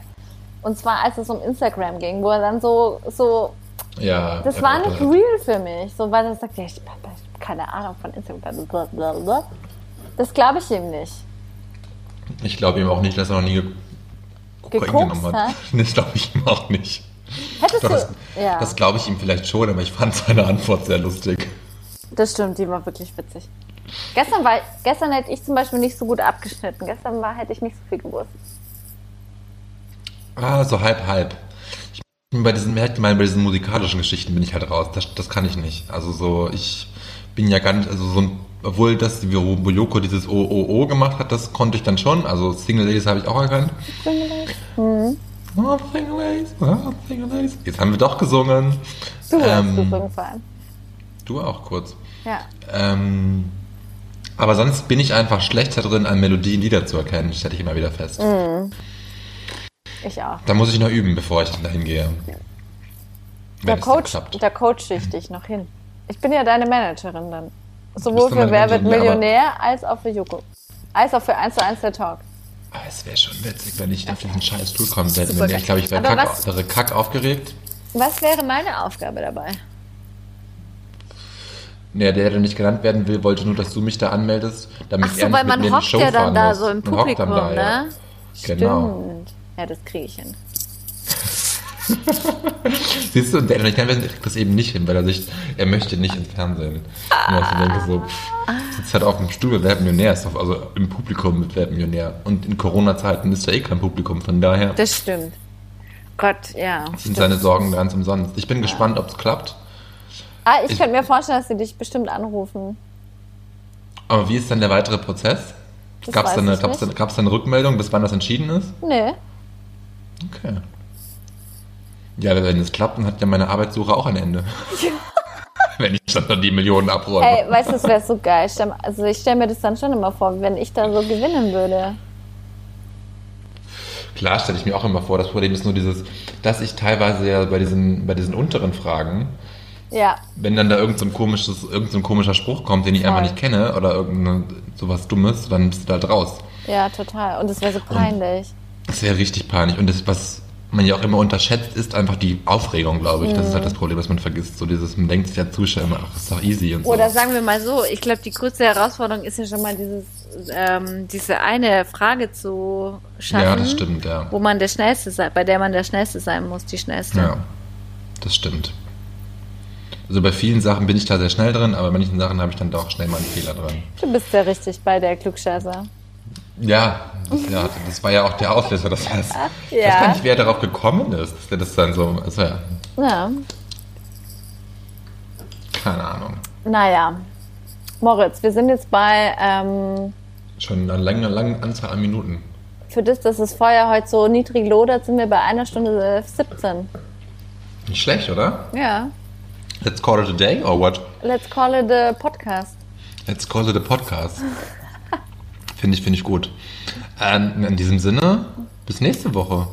und zwar als es um Instagram ging, wo er dann so, so, Ja. das war nicht real für mich, so, weil er sagt, ja, ich habe keine Ahnung von Instagram, blablabla. Das glaube ich ihm nicht. Ich glaube ihm auch nicht, dass er noch nie Kokain genommen hat. hat? Das glaube ich ihm auch nicht. Hättest Doch, das du, ja, das glaube ich ihm vielleicht schon, aber ich fand seine Antwort sehr lustig. das stimmt, die war wirklich witzig. Gestern, war, gestern hätte ich zum Beispiel nicht so gut abgeschnitten. Gestern war, hätte ich nicht so viel gewusst. Ah, so halb, halb. Ich bin bei diesen, bei diesen musikalischen Geschichten bin ich halt raus. Das, das kann ich nicht. Also so, ich bin ja gar nicht, also so ein, obwohl das, wo wo Yoko dieses OOO gemacht hat, das konnte ich dann schon. Also Single Ladies habe ich auch erkannt. Something Lace, something Lace. Jetzt haben wir doch gesungen. Du hast Ähm, gesungen vor allem. Du auch kurz. Ja. Ähm, aber sonst bin ich einfach schlechter drin, an Melodien Lieder zu erkennen, stelle ich immer wieder fest. Mhm. Ich auch. Da muss ich noch üben, bevor ich dahin gehe. Da, coach, da coach ich dich noch hin. Ich bin ja deine Managerin dann. Sowohl für Wer wird aber- Millionär als auch für Joko. Als auch für 1 zu 1 der Talk. Ah, es wäre schon witzig, wenn ich auf diesen scheiß Stuhl kommen. Super Ich glaube, ich wäre Aber kack, kack aufgeregt. Was wäre meine Aufgabe dabei? Nee, der, der nicht genannt werden will, wollte nur, dass du mich da anmeldest, damit Ach so, er nicht weil mit man mir hockt Show ja dann da muss. so im Publikum, da, ja. ne? Genau. Stimmt. Ja, das kriege ich hin. Siehst du, und der, der nicht genannt werden kriegt das eben nicht hin, weil er sich, er möchte nicht ins Fernsehen. Und ich denke so, pff, sitzt halt auf dem Stuhl mit Wer Millionär, ist also im Publikum mit Wer wird Millionär. Und in Corona-Zeiten ist da eh kein Publikum, von daher Das stimmt. Gott, ja. sind stimmt. seine Sorgen ganz umsonst. Ich bin gespannt, ob es klappt. Ah, ich, Ich- könnte mir vorstellen, dass sie dich bestimmt anrufen. Aber wie ist dann der weitere Prozess? Gab es dann, eine- gab's dann, gab's dann eine Rückmeldung, bis wann das entschieden ist? Nee. Okay. Ja, wenn es klappt, dann hat ja meine Arbeitssuche auch ein Ende. wenn ich dann die Millionen abräume. Ey, weißt du, das wäre so geil. Also ich stelle mir das dann schon immer vor, wenn ich da so gewinnen würde. Klar stelle ich mir auch immer vor, das Problem ist nur dieses, dass ich teilweise ja bei diesen, bei diesen unteren Fragen, Ja, wenn dann da irgend so ein, komisches, irgend so ein komischer Spruch kommt, den ich Voll. einfach nicht kenne oder irgendein sowas Dummes, dann bist du da halt raus. ja, total. Und das wäre so peinlich. Das wäre richtig peinlich. Und das, was man ja auch immer unterschätzt, ist einfach die Aufregung, glaube ich. Das ist halt das Problem, was man vergisst. So dieses, man denkt sich ja Zuschauer immer, ach, ist doch easy und so. Oder sagen wir mal so, ich glaube, die größte Herausforderung ist ja schon mal dieses, ähm, diese eine Frage zu schaffen, ja, das stimmt, ja. wo man der Schnellste sein, bei der man der Schnellste sein muss, die Schnellste. Ja, das stimmt. Also bei vielen Sachen bin ich da sehr schnell drin, aber bei manchen Sachen habe ich dann doch schnell mal einen Fehler drin. Du bist ja richtig bei der Klugscheißer. Ja, das, ja, das war ja auch der Auslöser. Das heißt, ich weiß Ja. gar nicht, wer darauf gekommen ist, dass der das dann so, also ja, Ja, keine Ahnung. naja. Moritz, wir sind jetzt bei, ähm, Schon eine lange, lange Anzahl an Minuten. für das, dass das Feuer heute so niedrig lodert, sind wir bei einer Stunde äh, 17. Nicht schlecht, oder? Ja. Let's call it a day or what? Let's call it a podcast. Let's call it a podcast. Finde ich, finde ich gut. Ähm, in diesem Sinne, bis nächste Woche.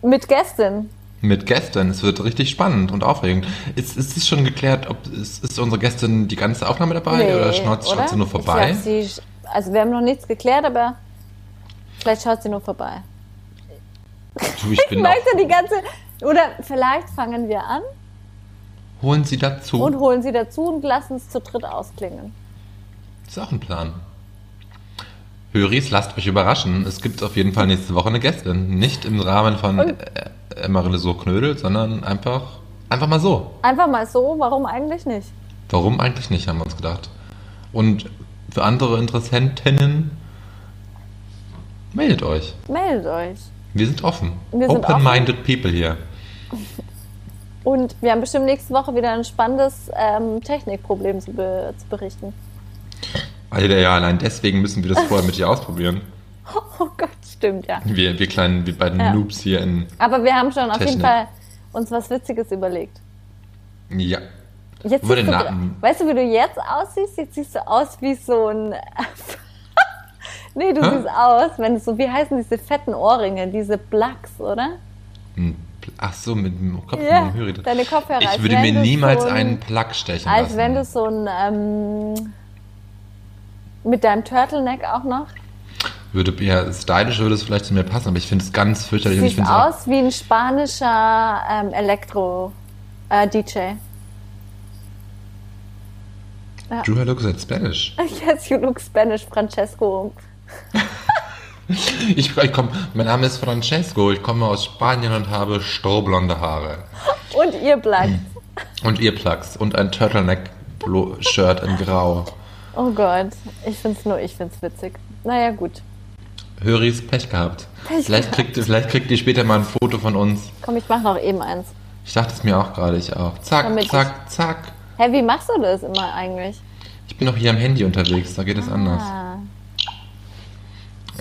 Mit Gästin. Mit Gästen. Es wird richtig spannend und aufregend. Ist, ist es schon geklärt, ob ist, ist unsere Gästin die ganze Aufnahme dabei oder schaut, schaut sie nur vorbei? Glaub, sie, also wir haben noch nichts geklärt, aber vielleicht schaut sie nur vorbei. du, ich Ich möchte die ganze. Oder vielleicht fangen wir an holen Sie dazu. und holen sie dazu und lassen es zu dritt ausklingen. ist auch ein Plan. Höris, lasst euch überraschen. Es gibt auf jeden Fall nächste Woche eine Gästin. Nicht im Rahmen von Und- äh, Marille so Knödel, sondern einfach, einfach mal so. Einfach mal so, warum eigentlich nicht? Warum eigentlich nicht, haben wir uns gedacht. Und für andere Interessentinnen, meldet euch. Meldet euch. Wir sind offen. Open-minded people hier. Und wir haben bestimmt nächste Woche wieder ein spannendes ähm, Technikproblem zu, be zu berichten. Alter, ja, allein deswegen müssen wir das vorher mit dir ausprobieren. Oh Gott, stimmt, ja. Wir, wir kleinen, wir beiden Ja. Noobs hier in. Aber wir haben schon auf jeden. Fall uns was Witziges überlegt. Ja. Jetzt den du, weißt du, wie du jetzt aussiehst? Jetzt siehst du aus wie so ein. nee, du Hä? siehst aus, wenn es so, wie heißen diese fetten Ohrringe, diese Blacks, oder? Ein Pl- Ach so, mit dem Kopf Ja, mit dem Hörer. deine Kopfhörer. als Ich würde mir niemals so ein- einen Plug stechen Als lassen. wenn du so ein. Ähm, mit deinem Turtleneck auch noch. würde ja stylisch würde es vielleicht zu mir passen, aber ich finde es ganz fürchterlich. und ich aus wie ein spanischer ähm, Elektro-DJ. Drew looks at Spanish. yes, you look Spanish, Francesco. Ich, ich komm, mein Name ist Francesco, ich komme aus Spanien und habe strohblonde Haare. Und ihr bleibt. Und Earplugs und ein Turtleneck-Shirt in Grau. Oh Gott, ich find's nur, ich find's witzig. Naja, gut. Höris Pech gehabt. Pech vielleicht, gehabt. kriegt, vielleicht kriegt ihr später mal ein Foto von uns. Komm, ich mach noch eben eins. Ich dachte es mir auch gerade, ich auch. Zack, Damit ich- zack, zack. Hä, wie machst du das immer eigentlich? Ich bin noch hier am Handy unterwegs, da geht es anders. Ah,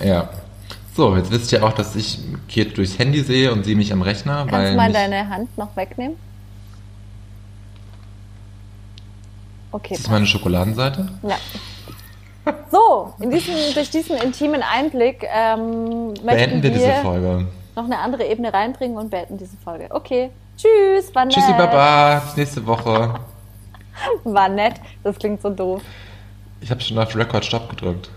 Ja. So, jetzt wisst ihr auch, dass ich Kate durchs Handy sehe und sie mich am Rechner. Kannst du mal deine Hand noch wegnehmen? Okay. Ist das meine Schokoladenseite? Ja. So, in diesem, durch diesen intimen Einblick ähm, möchten wir diese Folge. noch eine andere Ebene reinbringen und beenden diese Folge. Okay. Tschüss, war nett. Tschüssi, Baba. Bis nächste Woche. War nett. Das klingt so doof. Ich habe schon auf Record Stop gedrückt.